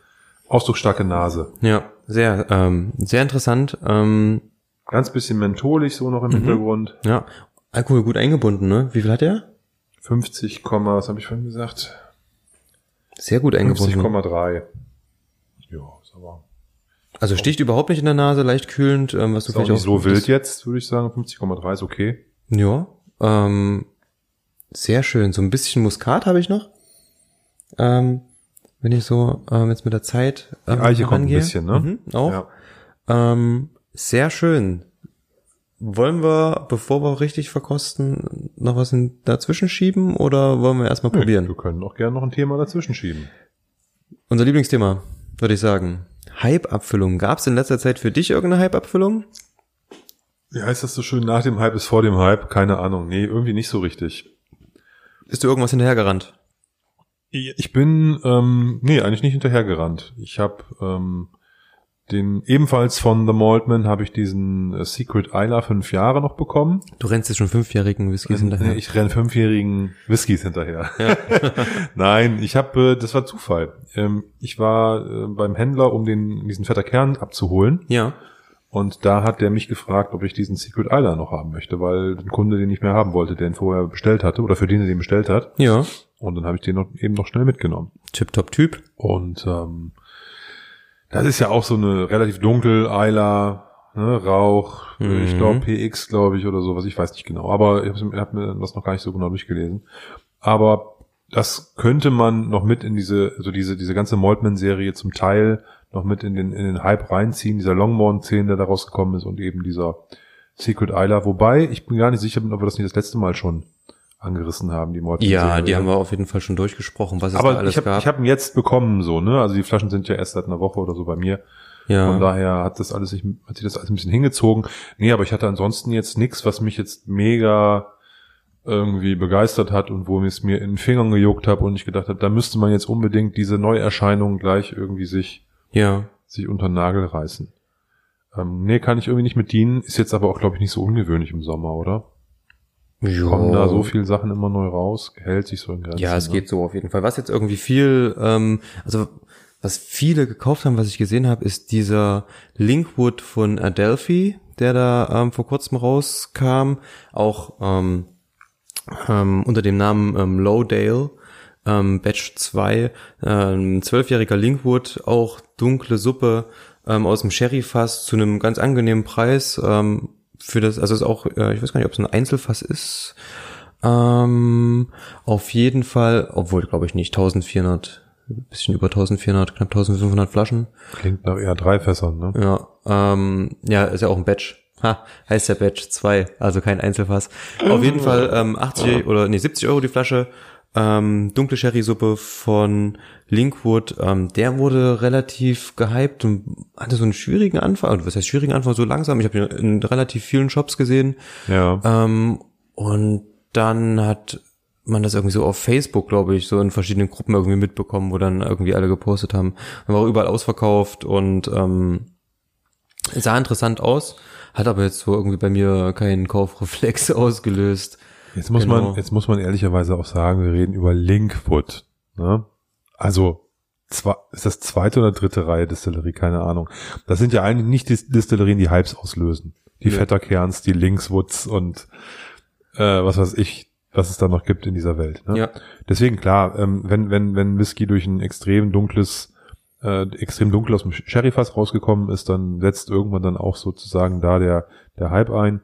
ausdrucksstarke Nase. Ja, sehr, ähm, sehr interessant. Ähm, Ganz bisschen mentholig so noch im Hintergrund. ja, Alkohol gut eingebunden, ne? Wie viel hat er? 50, was habe ich vorhin gesagt? Sehr gut eingebunden. 50,3. Ja, ist aber Also sticht überhaupt nicht in der Nase, leicht kühlend, ähm, was du Ist auch vielleicht nicht so das- wild jetzt, würde ich sagen. 50,3 ist okay. Ja, ähm, sehr schön. So ein bisschen Muskat habe ich noch. Ähm, wenn ich so ähm, jetzt mit der Zeit ähm, Die Eiche kommt ein bisschen, ne? Mhm, auch. Ja. Ähm, sehr schön. Wollen wir, bevor wir richtig verkosten, noch was in, dazwischen schieben oder wollen wir erstmal probieren? Wir können auch gerne noch ein Thema dazwischen schieben. Unser Lieblingsthema, würde ich sagen. Hype-Abfüllung. Gab es in letzter Zeit für dich irgendeine Hype-Abfüllung? Wie heißt das so schön? Nach dem Hype ist vor dem Hype? Keine Ahnung. Nee, irgendwie nicht so richtig. Bist du irgendwas hinterhergerannt? Ich bin, ähm, nee, eigentlich nicht hinterhergerannt. Ich habe ähm, den ebenfalls von The Maltman habe ich diesen äh, Secret Isla fünf Jahre noch bekommen. Du rennst jetzt schon fünfjährigen Whiskys hinterher. Nee, ich renn fünfjährigen Whiskys hinterher. Nein, ich habe, äh, das war Zufall. Ähm, ich war äh, beim Händler, um den diesen fetter Kern abzuholen. ja. Und da hat der mich gefragt, ob ich diesen Secret Isla noch haben möchte, weil ein Kunde den nicht mehr haben wollte, der ihn vorher bestellt hatte oder für den er den bestellt hat. Ja. Und dann habe ich den noch, eben noch schnell mitgenommen. Tip-Top-Typ. Und ähm, das ist ja auch so eine relativ dunkel Isla, ne, Rauch, Mhm. ich glaube PX, glaube ich, oder sowas, ich weiß nicht genau. Aber ich habe hab mir das noch gar nicht so genau durchgelesen. Aber das könnte man noch mit in diese, also diese, diese ganze Maltman-Serie zum Teil noch mit in den, in den Hype reinziehen, dieser Longmorn-Szene, der da rausgekommen ist und eben dieser Secret Isla. Wobei, ich bin gar nicht sicher, ob wir das nicht das letzte Mal schon angerissen haben, die Maltman-Serie. Ja, die haben wir auf jeden Fall schon durchgesprochen, was es da Aber alles ich habe gab. ich hab ihn jetzt bekommen, so, ne? Also die Flaschen sind ja erst seit einer Woche oder so bei mir. ja. Von daher hat das alles sich, hat sich das alles ein bisschen hingezogen. Nee, aber ich hatte ansonsten jetzt nichts, was mich jetzt mega irgendwie begeistert hat und wo es mir in den Fingern gejuckt habe und ich gedacht habe, da müsste man jetzt unbedingt diese Neuerscheinungen gleich irgendwie sich, ja. sich unter den Nagel reißen. Ähm, nee, kann ich irgendwie nicht mit dienen, ist jetzt aber auch, glaube ich, nicht so ungewöhnlich im Sommer, oder? Jo. Kommen da so viele Sachen immer neu raus, hält sich so in Grenzen. Ja, es ne? geht so auf jeden Fall. Was jetzt irgendwie viel, ähm, also was viele gekauft haben, was ich gesehen habe, ist dieser Linkwood von Adelphi, der da ähm, vor kurzem rauskam, auch ähm, ähm, unter dem Namen ähm, Lowdale, ähm, Batch 2, ähm, zwölfjähriger Linkwood, auch dunkle Suppe ähm, aus dem Sherryfass zu einem ganz angenehmen Preis. Ähm, für das, also es ist auch, äh, ich weiß gar nicht, ob es ein Einzelfass ist. Ähm, auf jeden Fall, obwohl glaube ich nicht, 1400, ein bisschen über 1400, knapp 1500 Flaschen. Klingt nach eher drei Fässern, ne? Ja, ähm, ja, ist ja auch ein Batch. Ha, heißt ja Batch 2, also kein Einzelfass. Auf jeden Fall ähm, 80 oder nee, 70 Euro die Flasche. Ähm, dunkle Sherry-Suppe von Linkwood, ähm, der wurde relativ gehypt und hatte so einen schwierigen Anfang. Also, Was heißt schwierigen Anfang? So langsam. Ich habe ihn in relativ vielen Shops gesehen. Ja. Ähm, und dann hat man das irgendwie so auf Facebook, glaube ich, so in verschiedenen Gruppen irgendwie mitbekommen, wo dann irgendwie alle gepostet haben. Man war auch überall ausverkauft und ähm, sah interessant aus, hat aber jetzt so irgendwie bei mir keinen Kaufreflex ausgelöst. Jetzt muss Genau. man, jetzt muss man ehrlicherweise auch sagen, wir reden über Linkwood. Ne? Also zwar ist das zweite oder dritte Reihe Distillerie, keine Ahnung. Das sind ja eigentlich nicht die Distillerien, die Hypes auslösen. Die Ja. Vetterkerns, die Linkswoods und äh, was weiß ich, was es da noch gibt in dieser Welt. Ne? Ja. Deswegen klar, ähm, wenn wenn wenn Whisky durch ein extrem dunkles äh, extrem dunkel aus dem Sherryfass rausgekommen ist, dann setzt irgendwann dann auch sozusagen da der der Hype ein.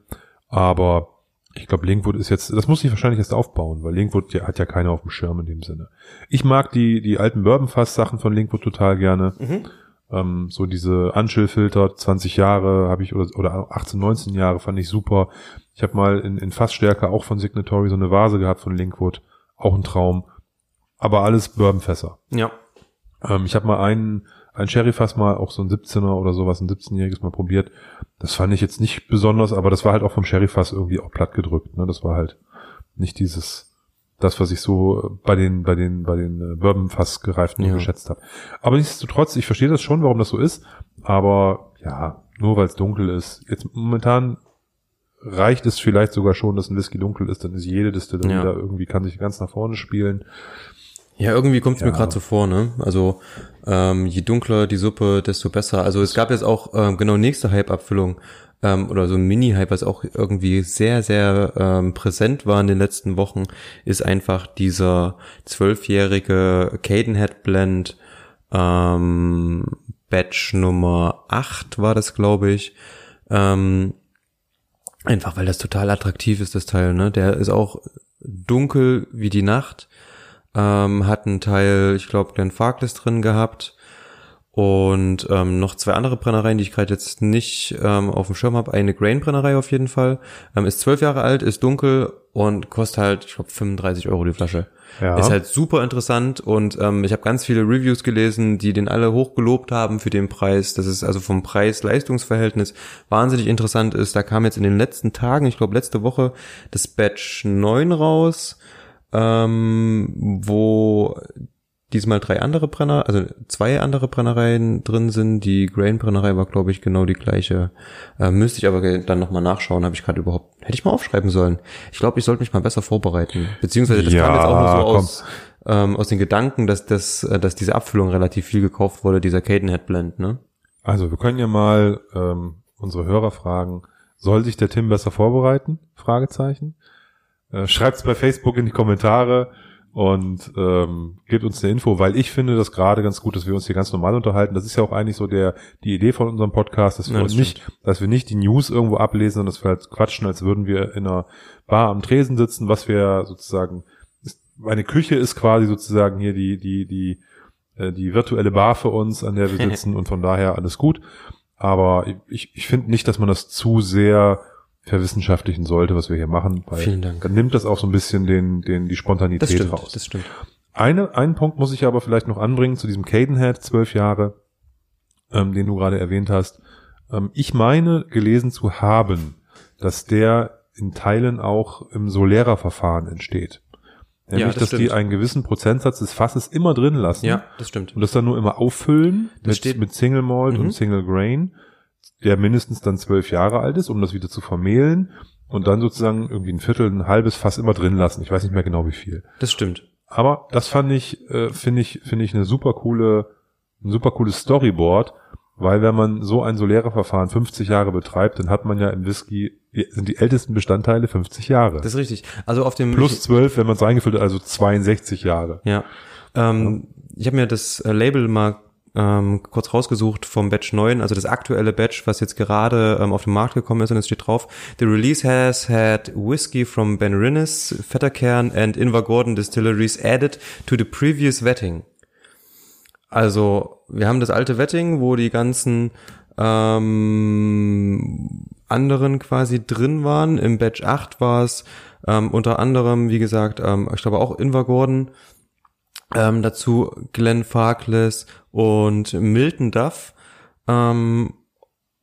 Aber ich glaube, Linkwood ist jetzt, das muss sich wahrscheinlich erst aufbauen, weil Linkwood hat ja keiner auf dem Schirm in dem Sinne. Ich mag die die alten Bourbon-Fass-Sachen von Linkwood total gerne. Ähm, so diese Anchill-Filter, 20 Jahre habe ich oder, oder 18, 19 Jahre fand ich super. Ich habe mal in, in Fassstärke auch von Signatory so eine Vase gehabt von Linkwood, auch ein Traum. Aber alles Bourbonfässer. Ja. Ähm, ich habe mal einen, ein Sherryfass mal, auch so ein 17er oder sowas, ein 17-jähriges mal probiert. Das fand ich jetzt nicht besonders, aber das war halt auch vom Sherryfass irgendwie auch platt gedrückt. Ne? Das war halt nicht dieses, das, was ich so bei den, bei den, bei den äh, Bourbonfass gereiften Ja. geschätzt habe. Aber nichtsdestotrotz, ich verstehe das schon, warum das so ist. Aber ja, nur weil es dunkel ist. Jetzt momentan reicht es vielleicht sogar schon, dass ein Whisky dunkel ist, dann ist jede Distillerie Ja. da irgendwie, kann sich ganz nach vorne spielen. Ja, irgendwie kommt es mir Ja. gerade so vor, ne? Also ähm, je dunkler die Suppe, desto besser. Also es gab jetzt auch ähm, genau nächste Hype-Abfüllung ähm, oder so ein Mini-Hype, was auch irgendwie sehr, sehr ähm, präsent war in den letzten Wochen, ist einfach dieser zwölfjährige Cadenhead Blend ähm, Batch Nummer 8 war das, glaube ich. Ähm, einfach weil das total attraktiv ist, das Teil. Ne? Der ist auch dunkel wie die Nacht. Ähm, hat einen Teil, ich glaube, den Farkless drin gehabt und ähm, noch zwei andere Brennereien, die ich gerade jetzt nicht ähm, auf dem Schirm habe. Eine Grain-Brennerei auf jeden Fall. Ähm, ist zwölf Jahre alt, ist dunkel und kostet halt, ich glaube, 35 Euro die Flasche. Ja. Ist halt super interessant und ähm, ich habe ganz viele Reviews gelesen, die den alle hochgelobt haben für den Preis. Das ist also vom Preis-Leistungsverhältnis wahnsinnig interessant ist. Da kam jetzt in den letzten Tagen, ich glaube letzte Woche, das Batch 9 raus, ähm, wo diesmal drei andere Brenner, also zwei andere Brennereien drin sind. Die Grain-Brennerei war, glaube ich, genau die gleiche. Äh, müsste ich aber dann nochmal nachschauen, habe ich gerade überhaupt, hätte ich mal aufschreiben sollen. Ich glaube, ich sollte mich mal besser vorbereiten. Beziehungsweise das ja, kam jetzt auch nur so aus, ähm, aus den Gedanken, dass, das, äh, dass diese Abfüllung relativ viel gekauft wurde, dieser Cadenhead Blend, ne? Also wir können ja mal ähm, unsere Hörer fragen, soll sich der Tim besser vorbereiten? Fragezeichen. Äh, schreibt's bei Facebook in die Kommentare und ähm, gebt uns eine Info, weil ich finde das gerade ganz gut, dass wir uns hier ganz normal unterhalten. Das ist ja auch eigentlich so der die Idee von unserem Podcast, dass wir ja, das nicht, dass wir nicht die News irgendwo ablesen, sondern dass wir halt quatschen, als würden wir in einer Bar am Tresen sitzen, was wir sozusagen meine Küche ist quasi sozusagen hier die die die äh, die virtuelle Bar für uns, an der wir sitzen und von daher alles gut. Aber ich, ich finde nicht, dass man das zu sehr verwissenschaftlichen sollte, was wir hier machen. Weil Vielen Dank. Dann nimmt das auch so ein bisschen den, den, die Spontanität das stimmt, raus. Das stimmt. Eine, einen Punkt muss ich aber vielleicht noch anbringen zu diesem Cadenhead, zwölf Jahre, ähm, den du gerade erwähnt hast. Ähm, ich meine, gelesen zu haben, dass der in Teilen auch im Solera-Verfahren entsteht. Nämlich, ja, das dass stimmt. die einen gewissen Prozentsatz des Fasses immer drin lassen. Ja, das stimmt. Und das dann nur immer auffüllen das mit, steht, mit Single Malt mhm. und Single Grain der mindestens dann zwölf Jahre alt ist, um das wieder zu vermehlen und dann sozusagen irgendwie ein Viertel, ein halbes Fass immer drin lassen. Ich weiß nicht mehr genau wie viel. Das stimmt. Aber das fand ich, äh, finde ich, finde ich eine super coole, ein super cooles Storyboard, weil wenn man so ein Solera-Verfahren 50 Jahre betreibt, dann hat man ja im Whisky, sind die ältesten Bestandteile 50 Jahre. Das ist richtig. Also auf dem Plus 12, wenn man es reingefüllt hat, also 62 Jahre. Ja. Ähm, ja. Ich habe mir das äh, Label mal ähm, kurz rausgesucht vom Batch 9, also das aktuelle Batch, was jetzt gerade ähm, auf den Markt gekommen ist und es steht drauf, The release has had whiskey from Ben Rinnes, Vetterkern and Invergordon Distilleries added to the previous vetting. Also wir haben das alte Vetting, wo die ganzen ähm, anderen quasi drin waren. Im Batch 8 war es ähm, unter anderem, wie gesagt, ähm, ich glaube auch Invergordon, ähm, dazu Glenn Farkless und Milton Duff. Ähm,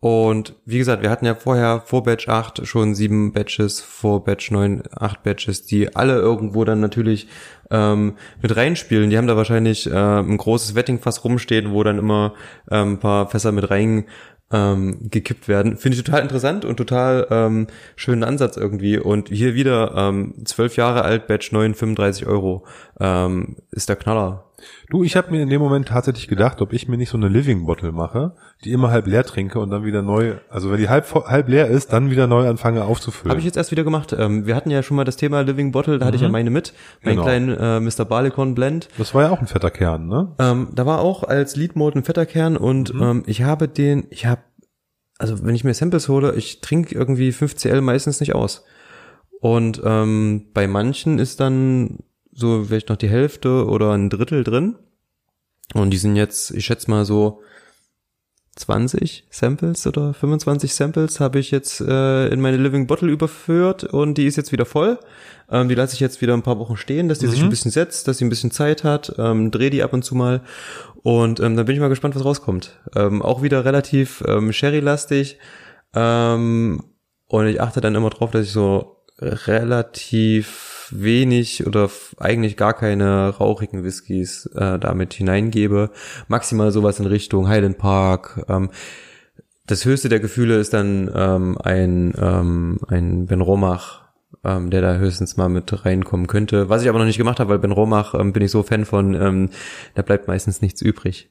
und wie gesagt, wir hatten ja vorher vor Batch 8 schon sieben Batches, vor Batch 9 acht Batches, die alle irgendwo dann natürlich ähm, mit reinspielen. Die haben da wahrscheinlich äh, ein großes Wettingfass rumstehen, wo dann immer ähm, ein paar Fässer mit rein ähm, gekippt werden. Finde ich total interessant und total ähm, schönen Ansatz irgendwie. Und hier wieder ähm, zwölf Jahre alt, Batch 9, 35 Euro ähm, ist der Knaller. Du, ich habe mir in dem Moment tatsächlich gedacht, ob ich mir nicht so eine Living Bottle mache, die immer halb leer trinke und dann wieder neu, also wenn die halb halb leer ist, dann wieder neu anfange aufzufüllen. Habe ich jetzt erst wieder gemacht. Ähm, wir hatten ja schon mal das Thema Living Bottle, da mhm. hatte ich ja mhm. meine mit, meinen genau. kleinen äh, Mr. Barleycorn Blend. Das war ja auch ein fetter Kern, ne? Ähm, da war auch als Lead Mode ein fetter Kern und mhm. ähm, ich habe den, ich habe, also wenn ich mir Samples hole, ich trinke irgendwie 5cl meistens nicht aus. Und ähm, bei manchen ist dann so vielleicht noch die Hälfte oder ein Drittel drin. Und die sind jetzt, ich schätze mal so 20 Samples oder 25 Samples habe ich jetzt äh, in meine Living Bottle überführt und die ist jetzt wieder voll. Ähm, die lasse ich jetzt wieder ein paar Wochen stehen, dass die mhm. sich ein bisschen setzt, dass sie ein bisschen Zeit hat, ähm, drehe die ab und zu mal und ähm, dann bin ich mal gespannt, was rauskommt. Ähm, auch wieder relativ ähm, Sherry-lastig ähm, und ich achte dann immer drauf, dass ich so relativ wenig oder eigentlich gar keine rauchigen Whiskys äh, damit hineingebe. Maximal sowas in Richtung Highland Park. Ähm, das höchste der Gefühle ist dann ähm, ein, ähm, ein Ben Romach, ähm, der da höchstens mal mit reinkommen könnte. Was ich aber noch nicht gemacht habe, weil Ben Romach ähm, bin ich so Fan von, ähm, da bleibt meistens nichts übrig.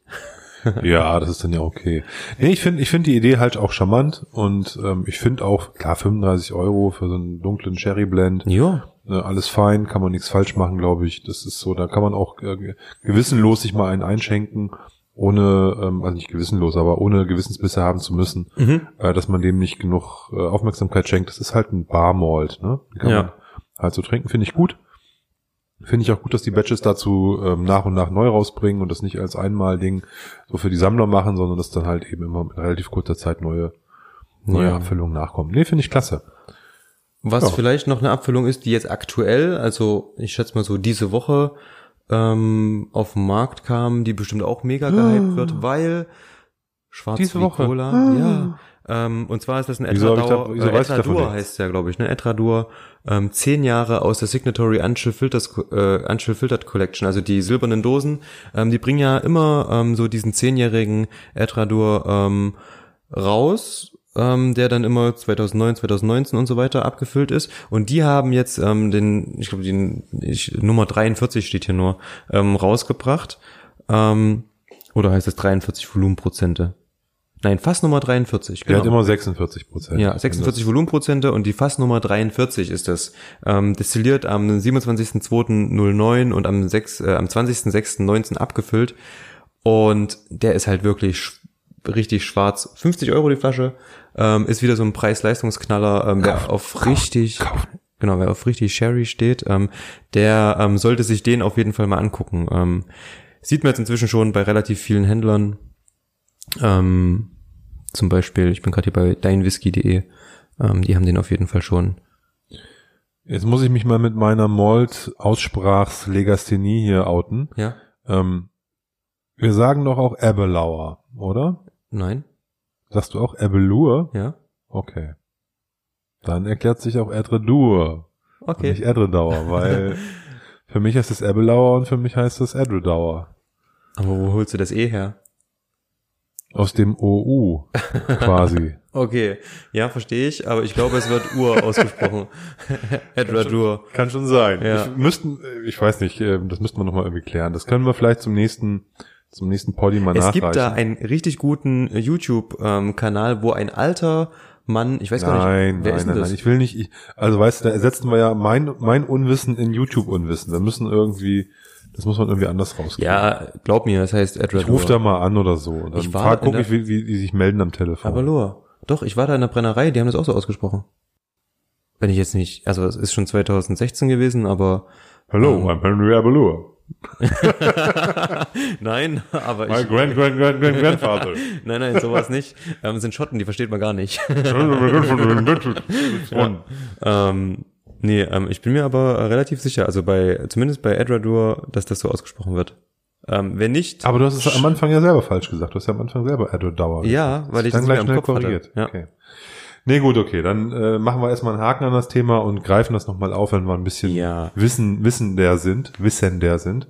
ja, das ist dann ja okay. Nee, ich finde ich finde die Idee halt auch charmant und ähm, ich finde auch, klar, 35 Euro für so einen dunklen Sherry Blend. Ja. Äh, alles fein, kann man nichts falsch machen, glaube ich. Das ist so, da kann man auch äh, gewissenlos sich mal einen einschenken ohne, ähm, also nicht gewissenlos, aber ohne Gewissensbisse haben zu müssen, Mhm. äh, dass man dem nicht genug äh, Aufmerksamkeit schenkt. Das ist halt ein Barmalt, ne? Die kann Ja. man halt so trinken, finde ich gut. Finde ich auch gut, dass die Batches dazu ähm, nach und nach neu rausbringen und das nicht als Einmal-Ding so für die Sammler machen, sondern dass dann halt eben immer mit relativ kurzer Zeit neue, neue Ja. Abfüllungen nachkommen. Nee, finde ich klasse. Was Ja. vielleicht noch eine Abfüllung ist, die jetzt aktuell, also ich schätze mal so diese Woche ähm, auf den Markt kam, die bestimmt auch mega gehypt wird, weil Schwarz Ah. Diese wie Woche? Cola, Ah. ja. Ähm, und zwar ist das ein Etradauer, wieso äh, Etradur heißt ja, glaube ich, ne? Etradur, ähm, zehn Jahre aus der Signatory Unchill Filters, äh, Unchill Filtered Collection, also die silbernen Dosen, ähm, die bringen ja immer ähm, so diesen zehnjährigen Etradur ähm, raus, ähm, der dann immer 2009, 2019 und so weiter abgefüllt ist. Und die haben jetzt ähm, den, ich glaube, den ich, Nummer 43 steht hier nur, ähm, rausgebracht. Ähm, oder heißt es 43 Volumenprozente? Nein, Fassnummer 43. Der hat immer 46 Prozent. Ja, 46 Volumenprozente und die Fassnummer 43 ist das. Ähm, destilliert am 27.02.09 und am, 6, äh, am 20.06.19 abgefüllt. Und der ist halt wirklich richtig schwarz. 50 Euro die Flasche. Ähm, ist wieder so ein Preis-Leistungsknaller. Ähm, wer auf richtig, genau, wer auf richtig Sherry steht, ähm, der ähm, sollte sich den auf jeden Fall mal angucken. Ähm, sieht man jetzt inzwischen schon bei relativ vielen Händlern. Ähm, zum Beispiel, ich bin gerade hier bei deinwhisky.de, ähm, die haben den auf jeden Fall schon. Jetzt muss ich mich mal mit meiner Malt-Aussprachslegasthenie hier outen. Ja? Ähm, wir sagen doch auch Ebbelauer, oder? Nein? Sagst du auch Ebbelur? Ja? Okay. Dann erklärt sich auch Edredur. Okay. Nicht Edredauer, weil für mich heißt es Ebbelauer und für mich heißt es Edredauer. Aber wo holst du das eh her? Aus dem OU quasi. Okay, ja, verstehe ich, aber ich glaube, es wird Ur ausgesprochen. Edradur. Kann schon sein. Ja. Ich, müssten, ich weiß nicht, äh, das müssten wir nochmal irgendwie klären. Das können wir vielleicht zum nächsten, zum nächsten Poddy mal Es nachreichen. gibt da einen richtig guten äh, YouTube-Kanal, wo ein alter Mann, ich weiß gar Nein, nicht, wer nein, ist nein, denn nein. das? Ich will nicht, ich, also weißt du, da ersetzen wir ja mein, mein Unwissen in YouTube-Unwissen. Wir müssen irgendwie, das muss man irgendwie anders rauskriegen. Ja, glaub mir, das heißt Edradur. Ich rufe da mal an oder so. Und dann Ich war frag, guck ich, wie, wie die sich melden am Telefon. Abalur. Doch, ich war da in der Brennerei, die haben das auch so ausgesprochen. Wenn ich jetzt nicht, also es ist schon 2016 gewesen, aber Hello, Ähm. I'm Henry Abalur. nein, aber My ich, grand, grand, grand, grand grandfather. nein, nein, sowas nicht. Ähm, sind Schotten, die versteht man gar nicht. Und ähm, nee, ähm, ich bin mir aber äh, relativ sicher, also bei, zumindest bei Edradur, dass das so ausgesprochen wird. Ähm, wenn nicht, Aber du hast es am Anfang ja selber falsch gesagt. Du hast ja am Anfang selber Edward Dauer. ja, weil ich dann das gleich schnell im Kopf korrigiert. Ja. Okay. Nee, gut, okay. Dann äh, machen wir erstmal einen Haken an das Thema und greifen das nochmal auf, wenn wir ein bisschen Ja. Wissen, Wissen der sind, Wissen der sind.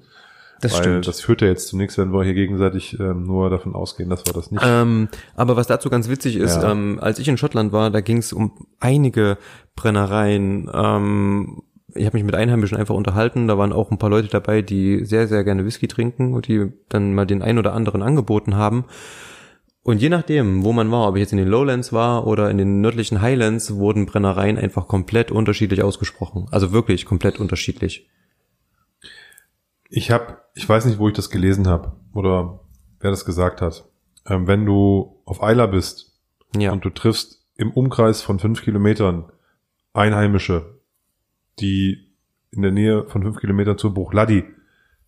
Das Weil stimmt. das führt ja jetzt zu nichts, wenn wir hier gegenseitig ähm, nur davon ausgehen, dass wir das nicht. Ähm, aber was dazu ganz witzig ist, Ja. ähm, als ich in Schottland war, da ging es um einige Brennereien. Ähm, ich habe mich mit Einheimischen einfach unterhalten. Da waren auch ein paar Leute dabei, die sehr, sehr gerne Whisky trinken und die dann mal den ein oder anderen angeboten haben. Und je nachdem, wo man war, ob ich jetzt in den Lowlands war oder in den nördlichen Highlands, wurden Brennereien einfach komplett unterschiedlich ausgesprochen. Also wirklich komplett unterschiedlich. Ich habe, ich weiß nicht, wo ich das gelesen habe oder wer das gesagt hat. Ähm, wenn du auf Eiler bist Ja. und du triffst im Umkreis von fünf Kilometern Einheimische, die in der Nähe von fünf Kilometern zur Bruchladi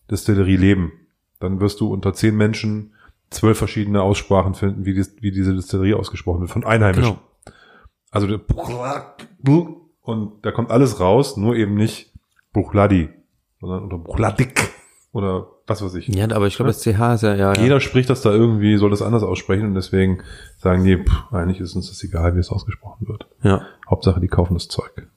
Distillerie leben, dann wirst du unter zehn Menschen zwölf verschiedene Aussprachen finden, wie, dies, wie diese Distillerie ausgesprochen wird, von Einheimischen. Genau. Also der und da kommt alles raus, nur eben nicht Bruchladi, sondern unter Bruchladik oder was weiß ich. Ja, aber ich glaube, das CH ist ja, ja, ja. Jeder spricht das da irgendwie, soll das anders aussprechen und deswegen sagen die, pff, eigentlich ist uns das egal, wie es ausgesprochen wird. ja. Hauptsache, die kaufen das Zeug.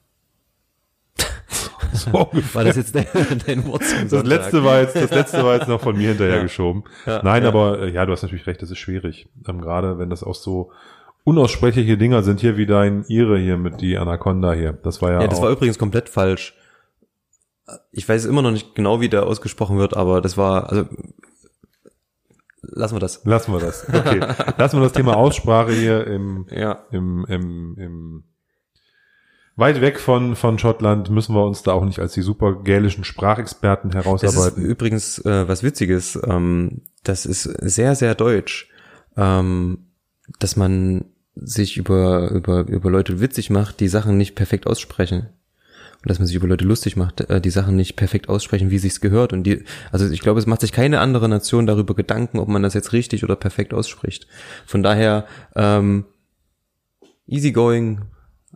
so. War das jetzt dein, dein Wort zum Das Sonntag? letzte war jetzt, das letzte war jetzt noch von mir hinterhergeschoben. Ja, Nein, aber äh, ja, du hast natürlich recht, das ist schwierig. Ähm, Gerade wenn das auch so unaussprechliche Dinger sind, hier wie dein Ire hier mit die Anaconda hier. Das war ja, Ja, das war übrigens komplett falsch. Ich weiß immer noch nicht genau, wie der ausgesprochen wird, aber das war, also lassen wir das. Lassen wir das. Okay. Lassen wir das Thema Aussprache hier im, Ja. im, im, im weit weg von, von Schottland müssen wir uns da auch nicht als die super gälischen Sprachexperten Das ist herausarbeiten. übrigens äh, was Witziges. Ähm, das ist sehr, sehr deutsch, ähm, dass man sich über, über, über Leute witzig macht, die Sachen nicht perfekt aussprechen. Und dass man sich über Leute lustig macht, äh, die Sachen nicht perfekt aussprechen, wie sich's gehört. Und die, also ich glaube, es macht sich keine andere Nation darüber Gedanken, ob man das jetzt richtig oder perfekt ausspricht. Von daher, ähm, easygoing,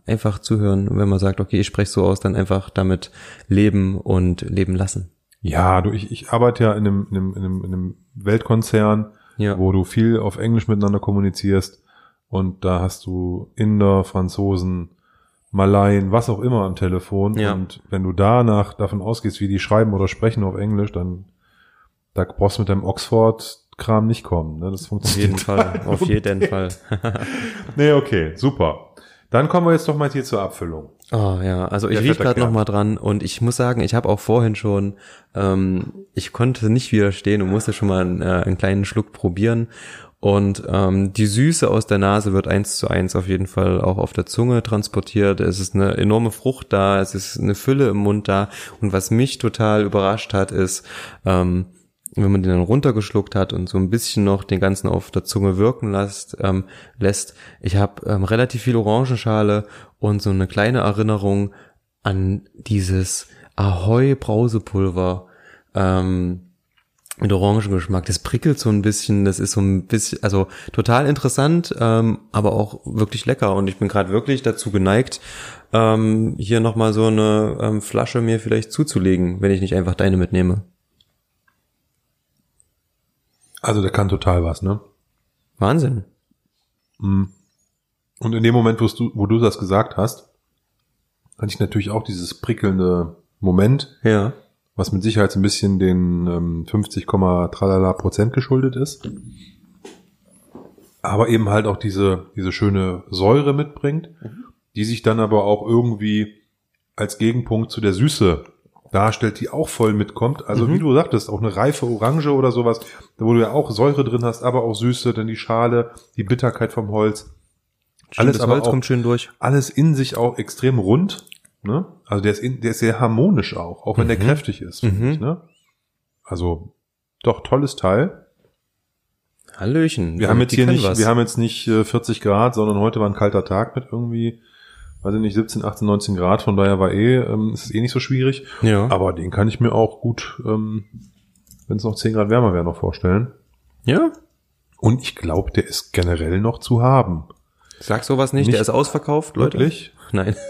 einfach zuhören. Und wenn man sagt, okay, ich spreche so aus, dann einfach damit leben und leben lassen. Ja, du, ich, ich arbeite ja in einem, in einem, in einem, in einem Weltkonzern, Ja. wo du viel auf Englisch miteinander kommunizierst und da hast du Inder, Franzosen, Malayen, was auch immer am Telefon Ja. und wenn du danach davon ausgehst, wie die schreiben oder sprechen auf Englisch, dann da brauchst du mit deinem Oxford-Kram nicht kommen. Ne? Das Auf funktioniert. jeden Fall, auf jeden Fall. Nee, okay, super. Dann kommen wir jetzt doch mal hier zur Abfüllung. Oh ja, also ich riech gerade noch mal dran und ich muss sagen, ich habe auch vorhin schon, ähm, ich konnte nicht widerstehen und musste schon mal einen, äh, einen kleinen Schluck probieren und ähm, die Süße aus der Nase wird eins zu eins auf jeden Fall auch auf der Zunge transportiert. Es ist eine enorme Frucht da, es ist eine Fülle im Mund da und was mich total überrascht hat, ist, ähm, wenn man den dann runtergeschluckt hat und so ein bisschen noch den ganzen auf der Zunge wirken lässt, ähm, lässt. Ich habe ähm, relativ viel Orangenschale und so eine kleine Erinnerung an dieses Ahoi Brausepulver ähm, mit Orangengeschmack. Das prickelt so ein bisschen, das ist so ein bisschen, also total interessant, ähm, aber auch wirklich lecker. Und ich bin gerade wirklich dazu geneigt, ähm, hier nochmal so eine ähm, Flasche mir vielleicht zuzulegen, wenn ich nicht einfach deine mitnehme. Also der kann total was, ne? Wahnsinn. Mhm. Und in dem Moment, wo du, wo du das gesagt hast, hatte ich natürlich auch dieses prickelnde Moment, Ja. was mit Sicherheit so ein bisschen den ähm, 50, tralala Prozent geschuldet ist. Aber eben halt auch diese, diese schöne Säure mitbringt, die sich dann aber auch irgendwie als Gegenpunkt zu der Süße darstellt, die auch voll mitkommt. Also Mhm. wie du sagtest, auch eine reife Orange oder sowas, wo du ja auch Säure drin hast, aber auch Süße, dann die Schale, die Bitterkeit vom Holz. Alles das aber Holz auch- kommt schön durch. alles in sich auch extrem rund. Ne? Also der ist, in, der ist sehr harmonisch auch, auch wenn der Mhm. kräftig ist. Mhm. Ich, ne? Also doch tolles Teil. Hallöchen. Wir haben jetzt Die hier nicht, was. wir haben jetzt nicht äh, 40 Grad, sondern heute war ein kalter Tag mit irgendwie, weiß ich nicht, 17, 18, 19 Grad. Von daher war eh, ähm, ist es eh nicht so schwierig. ja. Aber den kann ich mir auch gut, ähm, wenn es noch 10 Grad wärmer wäre, noch vorstellen. ja. Und ich glaube, der ist generell noch zu haben. Sag sowas nicht, Nicht- der ist ausverkauft, Leute. Wirklich? Nein.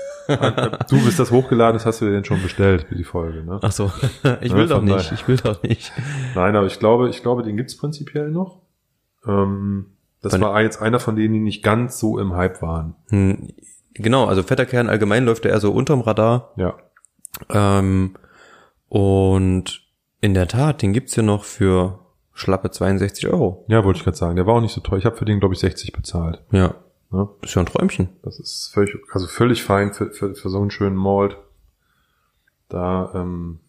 Du bist das hochgeladen, das hast du dir denn schon bestellt für die Folge, ne? Ach so. Ich Ja, will doch von nicht. Ich will doch nicht. Nein, aber ich glaube, ich glaube, den gibt's prinzipiell noch. Ähm, das Wann- war jetzt einer von denen, die nicht ganz so im Hype waren. Hm, Genau, also fetter Kern allgemein läuft er eher so unterm Radar. Ja. Ähm, und in der Tat, den gibt's hier noch für schlappe 62 Euro. Ja, wollte ich gerade sagen. Der war auch nicht so teuer. Ich habe für den, glaube ich, 60 bezahlt. Ja. Ne? Ist ja ein Träumchen. Das ist völlig, also völlig fein für, für, für so einen schönen Malt. Da, ähm,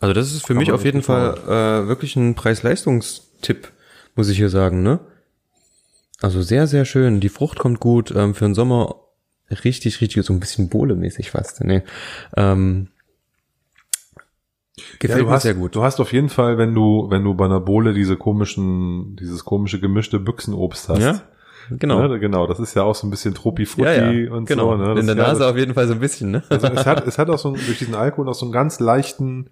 Also das ist für mich auf jeden Fall äh, wirklich ein Preis-Leistungstipp, muss ich hier sagen, ne? Also sehr, sehr schön. Die Frucht kommt gut. Ähm, für den Sommer richtig, richtig, so ein bisschen Bohle-mäßig fast. Nee. Ähm, gefällt ja, mir hast, sehr gut. Du hast auf jeden Fall, wenn du, wenn du bei einer Bohle diese komischen, dieses komische gemischte Büchsenobst hast. Ja, genau. Ne, genau, das ist ja auch so ein bisschen Truppi-Frutti ja, und genau. so. Ne? Das In der ist ja Nase das- auf jeden Fall so ein bisschen, ne? Also es hat, es hat auch so einen, durch diesen Alkohol auch so einen ganz leichten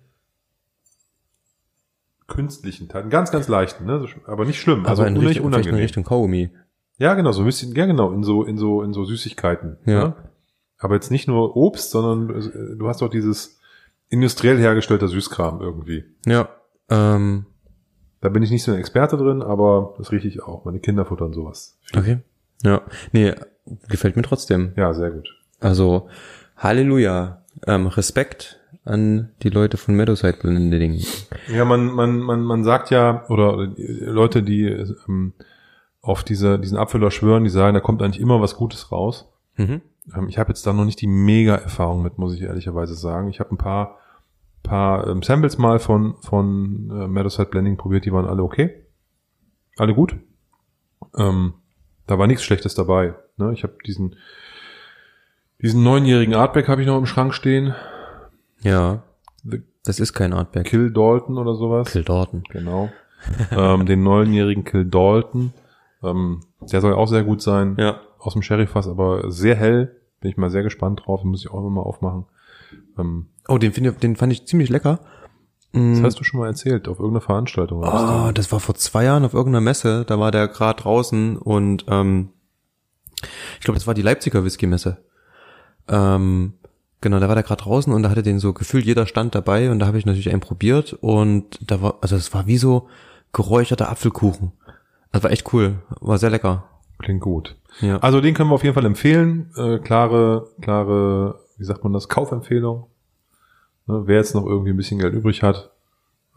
künstlichen Teil, einen ganz, ganz leichten, ne? Aber nicht schlimm, also Aber in nicht Richtung, vielleicht in unangenehm. Richtung Kaugummi. Ja, genau, so ein bisschen, ja genau, in so, in so, in so Süßigkeiten. Ja. Ne? Aber jetzt nicht nur Obst, sondern äh, du hast auch dieses industriell hergestellter Süßkram irgendwie. Ja. Ähm, Da bin ich nicht so ein Experte drin, aber das rieche ich auch. Meine Kinder futtern sowas. okay. Ja. Nee, gefällt mir trotzdem. Ja, sehr gut. Also, Halleluja. Ähm, Respekt an die Leute von Meadowside Blending. Ja, man, man, man, man sagt ja, oder Leute, die ähm, auf diese, diesen Abfüller schwören, die sagen, da kommt eigentlich immer was Gutes raus. Mhm. Ähm, ich habe jetzt da noch nicht die Mega-Erfahrung mit, muss ich ehrlicherweise sagen. Ich habe ein paar, paar ähm, Samples mal von, von äh, Meadowside Blending probiert, die waren alle okay. Alle gut. Ähm, da war nichts Schlechtes dabei. Ne? Ich habe diesen, Diesen neunjährigen Artback habe ich noch im Schrank stehen. Ja. Das ist kein Artback. Kill Dalton oder sowas. Kill Dalton. Genau. ähm, den neunjährigen Kill Dalton. Ähm, der soll auch sehr gut sein. Ja. Aus dem Sherryfass, aber sehr hell. Bin ich mal sehr gespannt drauf. Den muss ich auch immer mal aufmachen. Ähm, Oh, den, find ich, den fand ich ziemlich lecker. das hast du schon mal erzählt, auf irgendeiner Veranstaltung. was Oh, das war vor zwei Jahren auf irgendeiner Messe. Da war der gerade draußen und ähm, ich glaube, das war die Leipziger Whisky-Messe. Ähm, genau, da war der gerade draußen und da hatte den so gefühlt jeder Stand dabei und da habe ich natürlich einen probiert und da war, also es war wie so geräucherter Apfelkuchen. Das war echt cool, war sehr lecker. Klingt gut. Ja. Also den können wir auf jeden Fall empfehlen. Äh, klare, klare, wie sagt man das, Kaufempfehlung. Ne, wer jetzt noch irgendwie ein bisschen Geld übrig hat,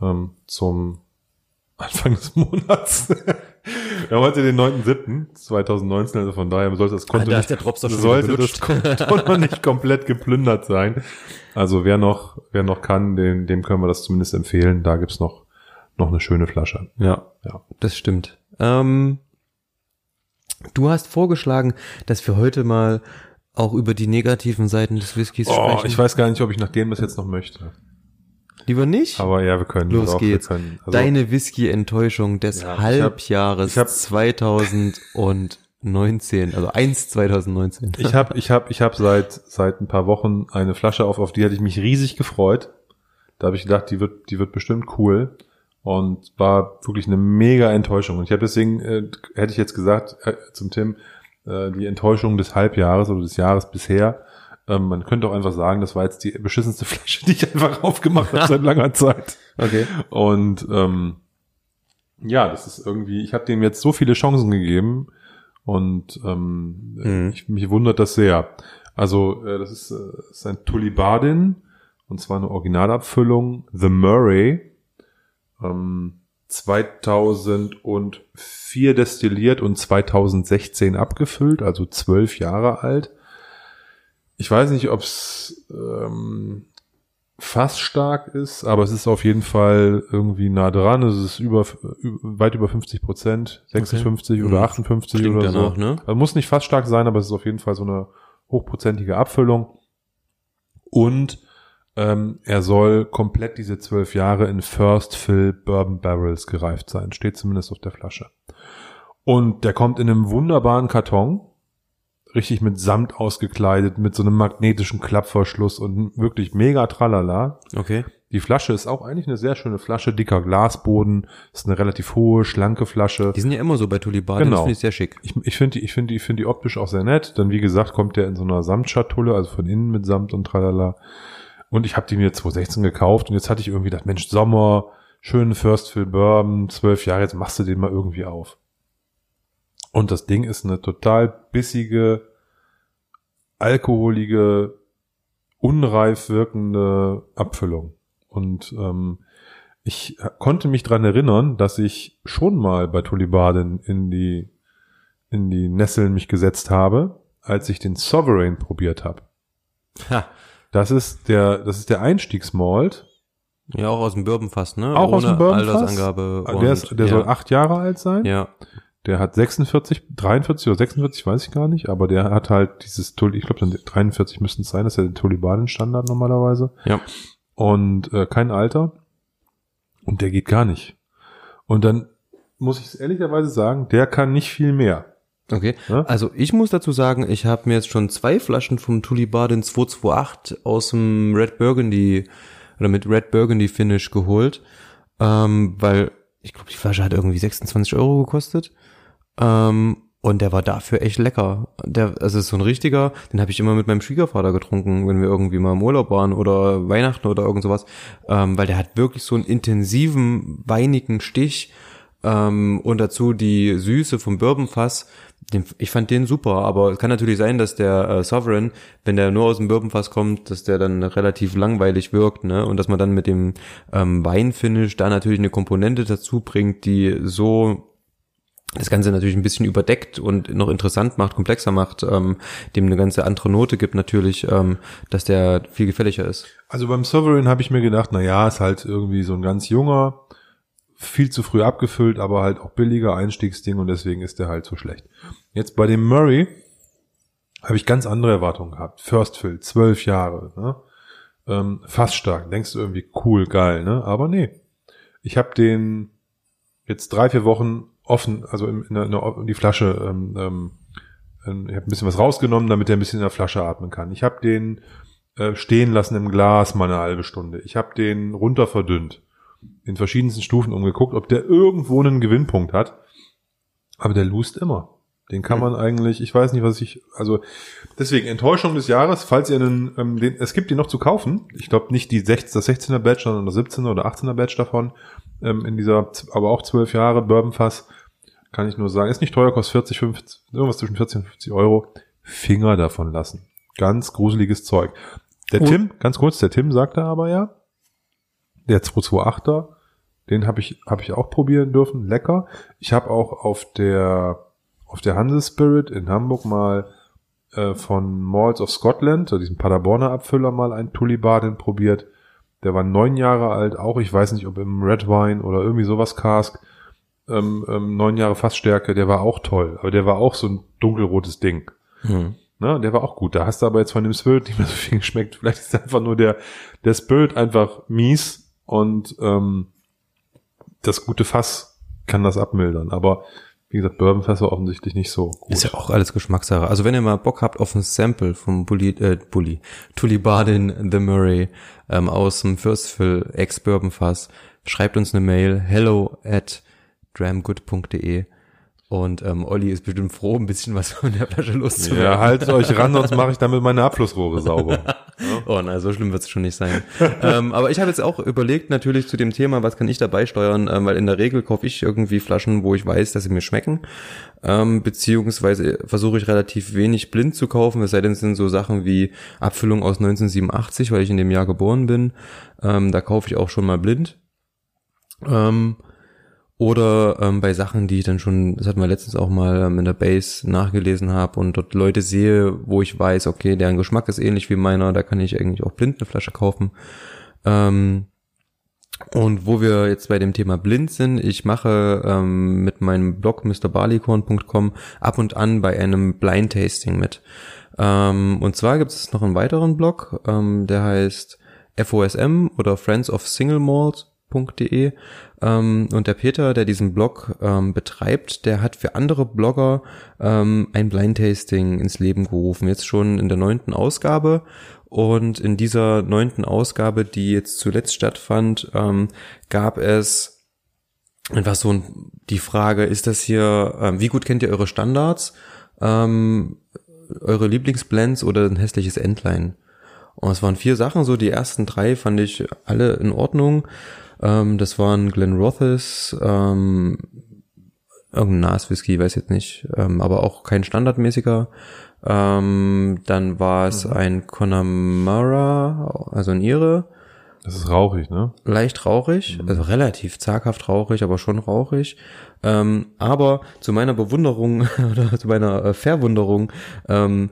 ähm, zum Anfang des Monats. wir haben heute den 9.7.2019, also von daher sollte das Konto Ah, da nicht, sollte das Konto noch nicht komplett geplündert sein. Also wer noch, wer noch kann, dem, dem können wir das zumindest empfehlen. Da gibt's noch, noch eine schöne Flasche. Ja, Ja. das stimmt. Ähm, du hast vorgeschlagen, dass wir heute mal auch über die negativen Seiten des Whiskys Oh, sprechen. ich weiß gar nicht, ob ich nach dem das jetzt noch möchte. Lieber nicht? Aber ja, wir können. Los doch, geht's. Können, also, Deine Whisky-Enttäuschung des Ja, ich hab- Halbjahres ich hab- 2019, also 1 2019. ich habe ich hab, ich hab seit, seit ein paar Wochen eine Flasche auf, auf die hatte ich mich riesig gefreut. Da habe ich gedacht, die wird, die wird bestimmt cool. Und war wirklich eine mega Enttäuschung. Und ich habe deswegen, äh, hätte ich jetzt gesagt, äh, zum Tim, äh, die Enttäuschung des Halbjahres oder des Jahres bisher. Ähm, man könnte auch einfach sagen, das war jetzt die beschissenste Flasche, die ich einfach aufgemacht habe seit langer Zeit. Okay. Und ähm, ja, das ist irgendwie, ich habe dem jetzt so viele Chancen gegeben und ähm, Mhm. ich, mich wundert das sehr. Also äh, das ist, äh, das ist ein Tullibardin und zwar eine Originalabfüllung, The Murray, ähm, 2004 destilliert und 2016 abgefüllt, also zwölf Jahre alt. Ich weiß nicht, ob es ähm, fast stark ist, aber es ist auf jeden Fall irgendwie nah dran. Es ist über, weit über 50 Prozent, 56 oder Mhm. 58 Klingt oder danach, so. ne? Also muss nicht fast stark sein, aber es ist auf jeden Fall so eine hochprozentige Abfüllung. Und ähm, er soll komplett diese zwölf Jahre in First Fill Bourbon Barrels gereift sein. Steht zumindest auf der Flasche. Und der kommt in einem wunderbaren Karton. Richtig mit Samt ausgekleidet, mit so einem magnetischen Klappverschluss und wirklich mega tralala. Okay. Die Flasche ist auch eigentlich eine sehr schöne Flasche, dicker Glasboden, ist eine relativ hohe, schlanke Flasche. Die sind ja immer so bei Tulibaden, Genau. das finde ich sehr schick. Ich, ich finde die, ich finde die, ich finde die optisch auch sehr nett. Dann wie gesagt kommt der in so einer Samtschatulle, also von innen mit Samt und tralala. Und ich habe die mir 2016 gekauft und jetzt hatte ich irgendwie gedacht, Mensch, Sommer, schönen First Fill Bourbon, zwölf Jahre, jetzt machst du den mal irgendwie auf. Und das Ding ist eine total bissige, alkoholige, unreif wirkende Abfüllung. Und ähm, ich konnte mich dran erinnern, dass ich schon mal bei Tulibaden in die in die Nesseln mich gesetzt habe, als ich den Sovereign probiert habe. Ha. Das ist der das ist der Einstiegsmalt, Ja, auch aus dem Bourbonfass, ne? auch aus dem Bourbonfass. Altersangabe. Der, ist, der ja. soll acht Jahre alt sein. Ja. Der hat 46, 43 oder 46, weiß ich gar nicht, aber der hat halt dieses Tulli, ich glaube 43 müssten es sein, das ist ja der Tulibaden-Standard normalerweise. Ja. Und äh, kein Alter. Und der geht gar nicht. Und dann muss ich ehrlicherweise sagen, der kann nicht viel mehr. Okay. Ja? Also ich muss dazu sagen, ich habe mir jetzt schon zwei Flaschen vom Tulibaden 228 aus dem Red Burgundy oder mit Red Burgundy Finish geholt, ähm, weil ich glaube, die Flasche hat irgendwie 26 Euro gekostet. Ähm, und der war dafür echt lecker. Der, also so ein richtiger, den habe ich immer mit meinem Schwiegervater getrunken, wenn wir irgendwie mal im Urlaub waren oder Weihnachten oder irgend sowas. Ähm, weil der hat wirklich so einen intensiven, weinigen Stich. Ähm, und dazu die Süße vom Bourbonfass. Den, ich fand den super, aber es kann natürlich sein, dass der äh, Sovereign, wenn der nur aus dem Bourbonfass kommt, dass der dann relativ langweilig wirkt, ne? Und dass man dann mit dem ähm, Weinfinish da natürlich eine Komponente dazu bringt, die so das Ganze natürlich ein bisschen überdeckt und noch interessant macht, komplexer macht, ähm, dem eine ganze andere Note gibt natürlich, ähm, dass der viel gefälliger ist. Also beim Sovereign habe ich mir gedacht, na ja, ist halt irgendwie so ein ganz junger, viel zu früh abgefüllt, aber halt auch billiger Einstiegsding und deswegen ist der halt so schlecht. Jetzt bei dem Murray habe ich ganz andere Erwartungen gehabt. First Fill, zwölf Jahre, ne? ähm, fast stark. Denkst du irgendwie cool, geil, ne? Aber nee. Ich habe den jetzt drei, vier Wochen offen, also in, in, in, in die Flasche, ähm, ähm, ich habe ein bisschen was rausgenommen, damit er ein bisschen in der Flasche atmen kann. Ich habe den äh, stehen lassen im Glas mal eine halbe Stunde. Ich habe den runter verdünnt, in verschiedensten Stufen umgeguckt, ob der irgendwo einen Gewinnpunkt hat. Aber der lust immer. Den kann man eigentlich, ich weiß nicht, was ich, also deswegen Enttäuschung des Jahres, falls ihr einen, ähm, den, es gibt die noch zu kaufen. Ich glaube nicht die 16, das 16er Badge, sondern das 17er oder 18er Badge davon ähm, in dieser, aber auch 12 Jahre Bourbon Fass. Kann ich nur sagen, ist nicht teuer, kostet 40, 50, irgendwas zwischen 40 und 50 Euro. Finger davon lassen. Ganz gruseliges Zeug. Der Und- Tim, ganz kurz, der Tim sagte aber ja, der 228er, den habe ich, hab ich auch probieren dürfen. Lecker. Ich habe auch auf der, auf der Hanse Spirit in Hamburg mal äh, von Malls of Scotland, so diesem Paderborner Abfüller, mal einen Tulibaden probiert. Der war neun Jahre alt, auch ich weiß nicht, ob im Red Wine oder irgendwie sowas Cask. Ähm, ähm, neun Jahre Fassstärke, der war auch toll, aber der war auch so ein dunkelrotes Ding. Hm. Ne, der war auch gut. Da hast du aber jetzt von dem Spirit nicht mehr so viel geschmeckt. Vielleicht ist einfach nur der, der Spirit einfach mies und ähm, das gute Fass kann das abmildern. Aber wie gesagt, Bourbonfässer offensichtlich nicht so gut. Ist ja auch alles Geschmackssache. Also wenn ihr mal Bock habt auf ein Sample vom Bully, äh, Bully, Tullibardin The Murray ähm, aus dem First Fill Ex Bourbon Fass, schreibt uns eine Mail hello at dramgood.de und ähm, Olli ist bestimmt froh, ein bisschen was von der Flasche loszuwerden. ja, haltet euch ran, sonst mache ich damit meine Abflussrohre sauber. Oh nein, so schlimm wird es schon nicht sein. ähm, aber ich habe jetzt auch überlegt, natürlich zu dem Thema, was kann ich dabei steuern, ähm, weil in der Regel kaufe ich irgendwie Flaschen, wo ich weiß, dass sie mir schmecken. Ähm, beziehungsweise versuche ich relativ wenig blind zu kaufen, es sei denn, es sind so Sachen wie Abfüllung aus 1987, weil ich in dem Jahr geboren bin. Ähm, da kaufe ich auch schon mal blind. Ähm, oder ähm, bei Sachen, die ich dann schon, das hatten wir letztens auch mal ähm, in der Base nachgelesen habe und dort Leute sehe, wo ich weiß, okay, deren Geschmack ist ähnlich wie meiner, da kann ich eigentlich auch blind eine Flasche kaufen. Ähm, und wo wir jetzt bei dem Thema blind sind, ich mache ähm, mit meinem Blog mrbarleycorn.com ab und an bei einem Blind Tasting mit. Ähm, und zwar gibt es noch einen weiteren Blog, ähm, der heißt FOSM oder Friends of Single Malt.de. Ähm, und der Peter, der diesen Blog ähm, betreibt, der hat für andere Blogger ähm, ein Blind Tasting ins Leben gerufen. Jetzt schon in der neunten Ausgabe. Und in dieser neunten Ausgabe, die jetzt zuletzt stattfand, ähm, gab es einfach so die Frage, ist das hier, ähm, wie gut kennt ihr eure Standards, ähm, eure Lieblingsblends oder ein hässliches Endline? Und es waren vier Sachen, so die ersten drei fand ich alle in Ordnung. Ähm, das waren Glen Rothes, ähm, irgendein Nas-Whisky, weiß jetzt nicht, ähm, aber auch kein standardmäßiger. Ähm, dann war es ein Connemara, also ein Ire, Das ist rauchig, ne? leicht rauchig, also relativ zaghaft rauchig, aber schon rauchig. Ähm, aber zu meiner Bewunderung oder zu meiner äh, Verwunderung, ähm,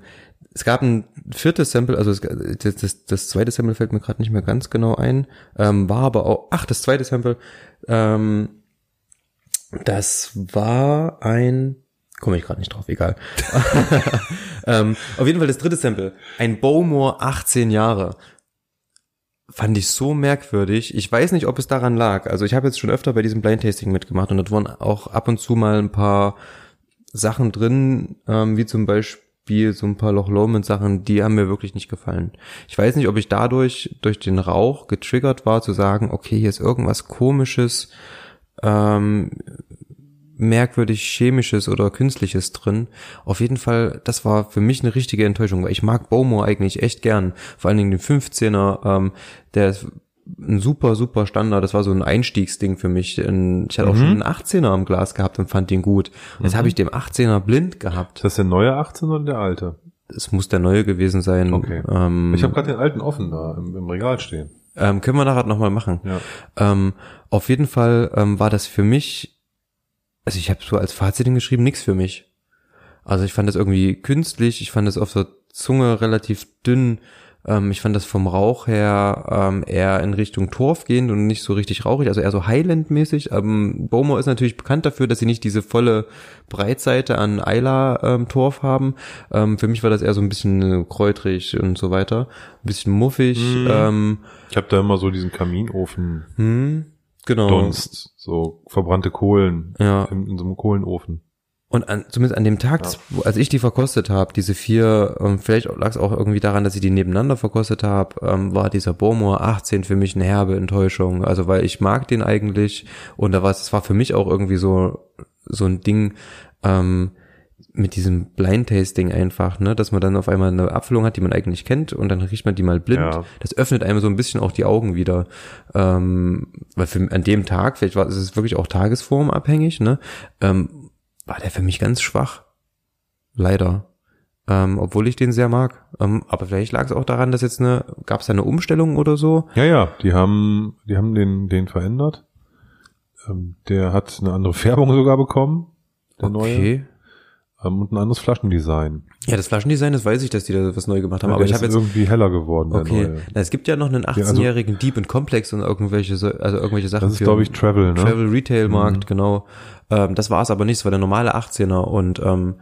es gab ein viertes Sample, also das, das, das zweite Sample fällt mir gerade nicht mehr ganz genau ein, ähm, war aber auch, ach, das zweite Sample, ähm, das war ein, komme ich gerade nicht drauf, egal. ähm, auf jeden Fall das dritte Sample, ein Bowmore 18 Jahre fand ich so merkwürdig. Ich weiß nicht, ob es daran lag. Also ich habe jetzt schon öfter bei diesem Blind Tasting mitgemacht und dort waren auch ab und zu mal ein paar Sachen drin, ähm, wie zum Beispiel so ein paar Loch Lomond Sachen, die haben mir wirklich nicht gefallen. Ich weiß nicht, ob ich dadurch durch den Rauch getriggert war zu sagen, okay, hier ist irgendwas Komisches, ähm, merkwürdig chemisches oder künstliches drin. Auf jeden Fall, das war für mich eine richtige Enttäuschung, weil ich mag Bowmore eigentlich echt gern. Vor allen Dingen den 15er, ähm, der ein super, super Standard. Das war so ein Einstiegsding für mich. Ich hatte auch schon einen 18er am Glas gehabt und fand den gut. Jetzt habe ich den 18er blind gehabt. Ist das der neue 18 oder der alte? Es muss der neue gewesen sein. Okay. Ähm, Ich habe gerade den alten offen da im, im Regal stehen. ähm, können wir nachher nochmal machen. Ja. Ähm, auf jeden Fall ähm, war das für mich, also ich habe so als Fazit hingeschrieben, nichts für mich. Also ich fand das irgendwie künstlich, ich fand das auf der Zunge relativ dünn. Ähm, ich fand das vom Rauch her ähm, eher in Richtung Torf gehend und nicht so richtig rauchig, also eher so Highland-mäßig. Ähm, Bowmore ist natürlich bekannt dafür, dass sie nicht diese volle Breitseite an Isla ähm, haben. Ähm, für mich war das eher so ein bisschen kräutrig und so weiter, ein bisschen muffig. Mhm. Ähm, Ich habe da immer so diesen Kaminofen hm, genau. Dunst, so verbrannte Kohlen Ja. in, in so einem Kohlenofen. Und an, zumindest an dem Tag, Ja. als ich die verkostet habe, diese vier, ähm, vielleicht lag es auch irgendwie daran, dass ich die nebeneinander verkostet habe, ähm, war dieser Bowmore 18 für mich eine herbe Enttäuschung. Also weil ich mag den eigentlich und da war es war für mich auch irgendwie so so ein Ding ähm, mit diesem Blind Tasting einfach, ne, dass man dann auf einmal eine Abfüllung hat, die man eigentlich kennt und dann riecht man die mal blind. Ja. Das öffnet einem so ein bisschen auch die Augen wieder, ähm, weil für, an dem Tag, vielleicht war es ist wirklich auch tagesformabhängig, ne, ähm, war der für mich ganz schwach. Leider. Ähm, obwohl ich den sehr mag. Ähm, aber vielleicht lag es auch daran, dass jetzt eine, gab es da eine Umstellung oder so? Ja, ja, die haben, die haben den, den verändert. Ähm, der hat eine andere Färbung sogar bekommen, der neue, Okay. ähm, und ein anderes Flaschendesign. Ja, das Flaschendesign, das weiß ich, dass die da was neu gemacht haben. Ja, aber ich habe jetzt irgendwie heller geworden, Okay. Na, es gibt ja noch einen also- 18-jährigen Deep in Complex und irgendwelche, so- also irgendwelche Sachen Das ist, glaube ich, Travel, ne? Travel Retail Markt, Mhm. genau. Ähm, das war es aber nicht, es war der normale 18er und ähm,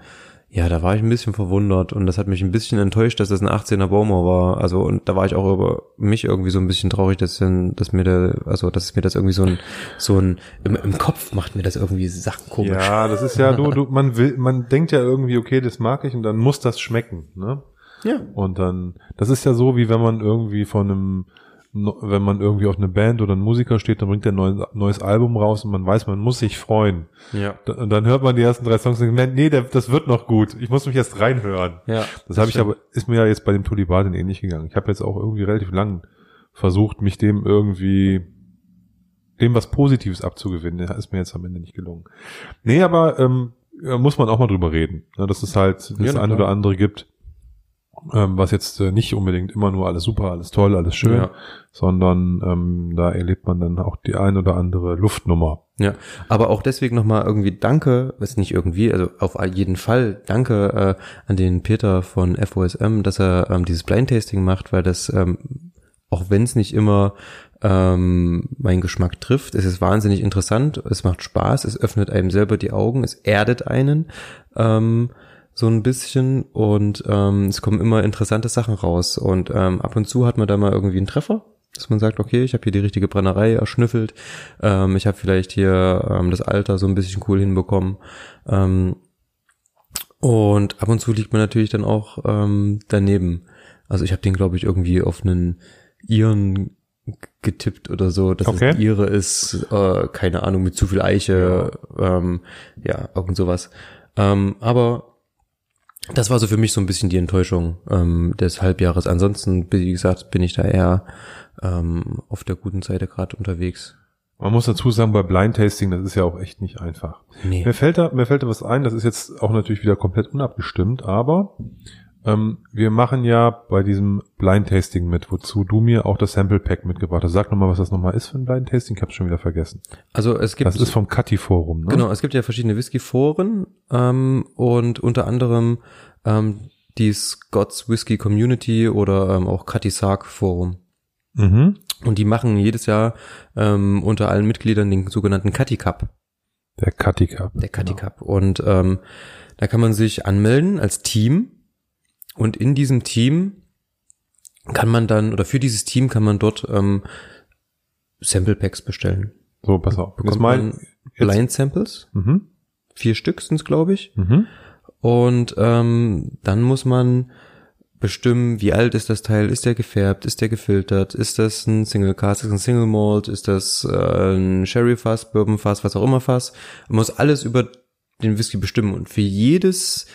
ja, da war ich ein bisschen verwundert und das hat mich ein bisschen enttäuscht, dass das ein 18er Baumer war. Also und da war ich auch über mich irgendwie so ein bisschen traurig, dass, denn- dass mir der, also dass mir das irgendwie so ein, so ein im, im Kopf macht mir das irgendwie Sachen komisch. Ja, das ist ja, du, du, man will, man denkt ja irgendwie, okay, das mag ich und dann muss das schmecken, ne? Ja. Und dann, das ist ja so, wie wenn man irgendwie von einem, wenn man irgendwie auf eine Band oder einen Musiker steht, dann bringt der ein neues, Album raus und man weiß, man muss sich freuen. Ja. Und dann hört man die ersten drei Songs und denkt, nee, das wird noch gut. Ich muss mich erst reinhören. Ja. Das, habe ich aber, ist mir ja jetzt bei dem Tulibaden ähnlich gegangen. Ich habe jetzt auch irgendwie relativ lang versucht, mich dem irgendwie, dem was Positives abzugewinnen. Das ist mir jetzt am Ende nicht gelungen. Nee, aber ähm, ja, muss man auch mal drüber reden. Ne, dass es halt Ja, das eine klar. oder andere gibt, ähm, was jetzt äh, nicht unbedingt immer nur alles super, alles toll, alles schön, Ja. sondern ähm, da erlebt man dann auch die ein oder andere Luftnummer. Ja, aber auch deswegen nochmal irgendwie Danke, ist nicht irgendwie, also auf jeden Fall Danke äh, an den Peter von FOSM, dass er ähm, dieses Blind Tasting macht, weil das, ähm, auch wenn es nicht immer ähm, meinen Geschmack trifft, es ist wahnsinnig interessant, es macht Spaß, es öffnet einem selber die Augen, es erdet einen ähm, so ein bisschen und ähm, es kommen immer interessante Sachen raus und ähm, ab und zu hat man da mal irgendwie einen Treffer, dass man sagt, okay, ich habe hier die richtige Brennerei erschnüffelt, ähm, ich habe vielleicht hier ähm, das Alter so ein bisschen cool hinbekommen ähm, und ab und zu liegt man natürlich dann auch ähm, daneben. Also ich habe den, glaube ich, irgendwie auf einen Iren getippt oder so, dass Okay. es Ihre ist, äh, keine Ahnung, mit zu viel Eiche, ja, ähm, ja irgend sowas. Ähm, aber das war so für mich so ein bisschen die Enttäuschung ähm, des Halbjahres. Ansonsten, wie gesagt, bin ich da eher ähm, auf der guten Seite gerade unterwegs. Man muss dazu sagen, bei Blind Tasting, das ist ja auch echt nicht einfach. Nee. Mir fällt da, mir fällt da was ein, das ist jetzt auch natürlich wieder komplett unabgestimmt, aber ähm, wir machen ja bei diesem Blind Tasting mit, wozu du mir auch das Sample Pack mitgebracht hast. Sag nochmal, was das nochmal ist für ein Blind Tasting, ich hab's schon wieder vergessen. Also es gibt Das ist vom Cutty Forum, ne? Genau, es gibt ja verschiedene Whisky-Foren ähm, und unter anderem ähm, die Scots Whisky Community oder ähm, auch Cutty Sark Forum. Mhm. Und die machen jedes Jahr ähm, unter allen Mitgliedern den sogenannten Cutty Cup. Der Cutty Cup. Der Cutty genau. Cup. Und ähm, da kann man sich anmelden als Team. Und in diesem Team kann man dann, oder für dieses Team kann man dort ähm, Sample Packs bestellen. So, pass auf. Bekommt mein, Blind Samples. mhm. Vier Stück sind's, glaube ich. Mhm. Und ähm, dann muss man bestimmen, wie alt ist das Teil, ist der gefärbt, ist der gefiltert, ist das ein Single Cast, ist das ein Single Malt, ist das äh, ein Sherry Fass, Bourbon Fass, was auch immer Fass. Man muss alles über den Whisky bestimmen und für jedes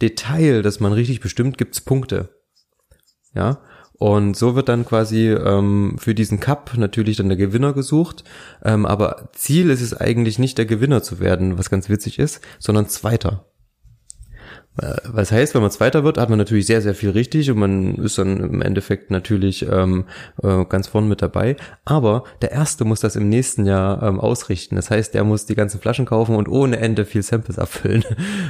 Detail, das man richtig bestimmt, gibt's Punkte. Ja, und so wird dann quasi ähm, für diesen Cup natürlich dann der Gewinner gesucht. Ähm, aber Ziel ist es eigentlich nicht, der Gewinner zu werden, was ganz witzig ist, sondern Zweiter. Äh, Was heißt, wenn man Zweiter wird, hat man natürlich sehr, sehr viel richtig und man ist dann im Endeffekt natürlich ähm, äh, ganz vorn mit dabei. Aber der Erste muss das im nächsten Jahr ähm, ausrichten. Das heißt, der muss die ganzen Flaschen kaufen und ohne Ende viel Samples abfüllen.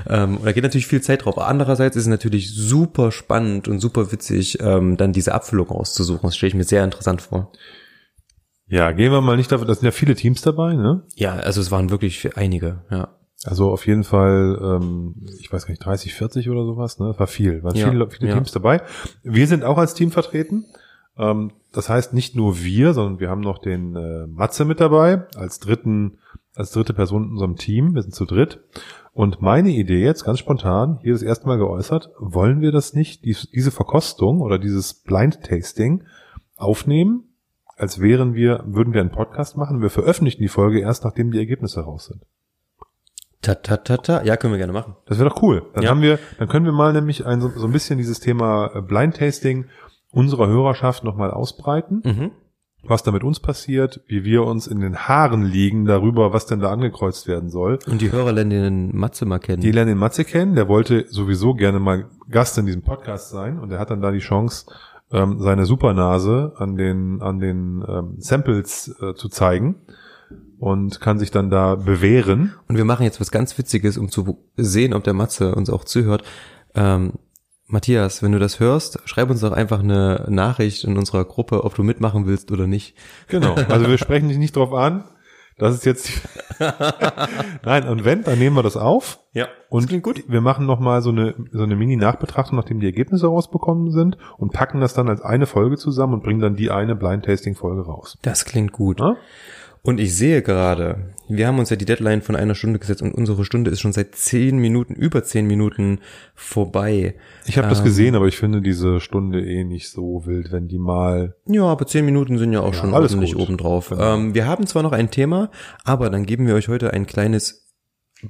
ähm, und da geht natürlich viel Zeit drauf. Andererseits ist es natürlich super spannend und super witzig, ähm, dann diese Abfüllung auszusuchen. Das stelle ich mir sehr interessant vor. Ja, gehen wir mal nicht davon, da sind ja viele Teams dabei, ne? Ja, also es waren wirklich einige, ja. Also auf jeden Fall, ähm, ich weiß gar nicht, 30, 40 oder sowas, ne? War viel, waren Ja, viele, viele ja. Teams dabei. Wir sind auch als Team vertreten. Ähm, das heißt nicht nur wir, sondern wir haben noch den äh, Matze mit dabei, als dritten, als dritte Person in unserem Team. Wir sind zu dritt. Und meine Idee jetzt, ganz spontan, hier das erste Mal geäußert, wollen wir das nicht, dies, diese Verkostung oder dieses Blind Tasting aufnehmen, als wären wir, würden wir einen Podcast machen. Wir veröffentlichen die Folge erst, nachdem die Ergebnisse raus sind. Ta, ta, ta, ta. Ja, können wir gerne machen. Das wäre doch cool. Dann Ja. haben wir, dann können wir mal nämlich ein, so, so ein bisschen dieses Thema äh, Blind Tasting unserer Hörerschaft nochmal ausbreiten, Mhm. was da mit uns passiert, wie wir uns in den Haaren liegen darüber, was denn da angekreuzt werden soll. Und die Hörer lernen den Matze mal kennen. Die lernen den Matze kennen, der wollte sowieso gerne mal Gast in diesem Podcast sein und er hat dann da die Chance, ähm, seine Supernase an den, an den ähm, Samples äh, zu zeigen und kann sich dann da bewähren. Und wir machen jetzt was ganz Witziges, um zu sehen, ob der Matze uns auch zuhört. Ähm, Matthias, wenn du das hörst, schreib uns doch einfach eine Nachricht in unserer Gruppe, ob du mitmachen willst oder nicht. Genau. Also wir sprechen dich nicht drauf an. Das ist jetzt. Nein, und wenn, dann nehmen wir das auf. Ja. Und wir machen nochmal so eine, so eine Mini-Nachbetrachtung, nachdem die Ergebnisse rausbekommen sind und packen das dann als eine Folge zusammen und bringen dann die eine Blind-Tasting-Folge raus. Das klingt gut. Ja? Und ich sehe gerade, wir haben uns ja die Deadline von einer Stunde gesetzt und unsere Stunde ist schon seit zehn Minuten, über zehn Minuten vorbei. Ich habe das Ähm, gesehen, aber ich finde diese Stunde eh nicht so wild, wenn die mal. Ja, aber zehn Minuten sind ja auch schon alles ordentlich gut. obendrauf. Genau. Ähm, wir haben zwar noch ein Thema, aber dann geben wir euch heute ein kleines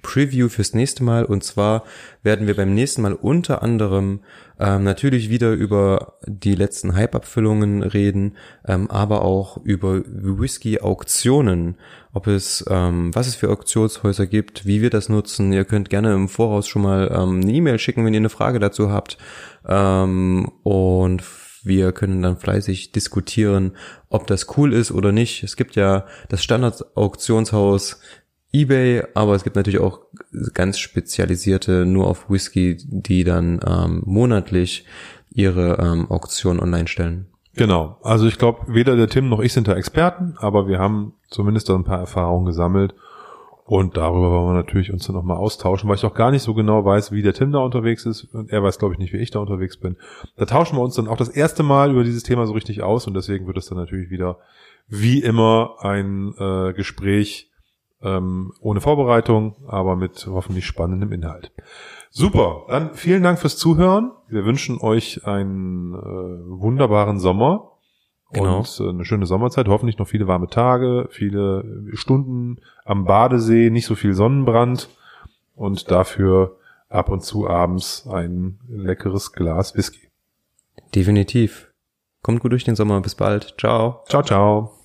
Preview fürs nächste Mal. Und zwar werden wir beim nächsten Mal unter anderem ähm, natürlich wieder über die letzten Hype-Abfüllungen reden, ähm, aber auch über Whisky-Auktionen. Ob es, ähm, was es für Auktionshäuser gibt, wie wir das nutzen. Ihr könnt gerne im Voraus schon mal ähm, eine E-Mail schicken, wenn ihr eine Frage dazu habt. Ähm, und wir können dann fleißig diskutieren, ob das cool ist oder nicht. Es gibt ja das Standard-Auktionshaus eBay, aber es gibt natürlich auch ganz spezialisierte nur auf Whisky, die dann ähm, monatlich ihre ähm, Auktion online stellen. Genau. Also ich glaube, weder der Tim noch ich sind da Experten, aber wir haben zumindest da ein paar Erfahrungen gesammelt. Und darüber wollen wir natürlich uns dann nochmal austauschen, weil ich auch gar nicht so genau weiß, wie der Tim da unterwegs ist. Und er weiß, glaube ich, nicht, wie ich da unterwegs bin. Da tauschen wir uns dann auch das erste Mal über dieses Thema so richtig aus und deswegen wird es dann natürlich wieder wie immer ein äh, Gespräch ähm, ohne Vorbereitung, aber mit hoffentlich spannendem Inhalt. Super, dann vielen Dank fürs Zuhören. Wir wünschen euch einen äh, wunderbaren Sommer Genau. und äh, eine schöne Sommerzeit. Hoffentlich noch viele warme Tage, viele Stunden am Badesee, nicht so viel Sonnenbrand und dafür ab und zu abends ein leckeres Glas Whisky. Definitiv. Kommt gut durch den Sommer. Bis bald. Ciao. Ciao, ciao.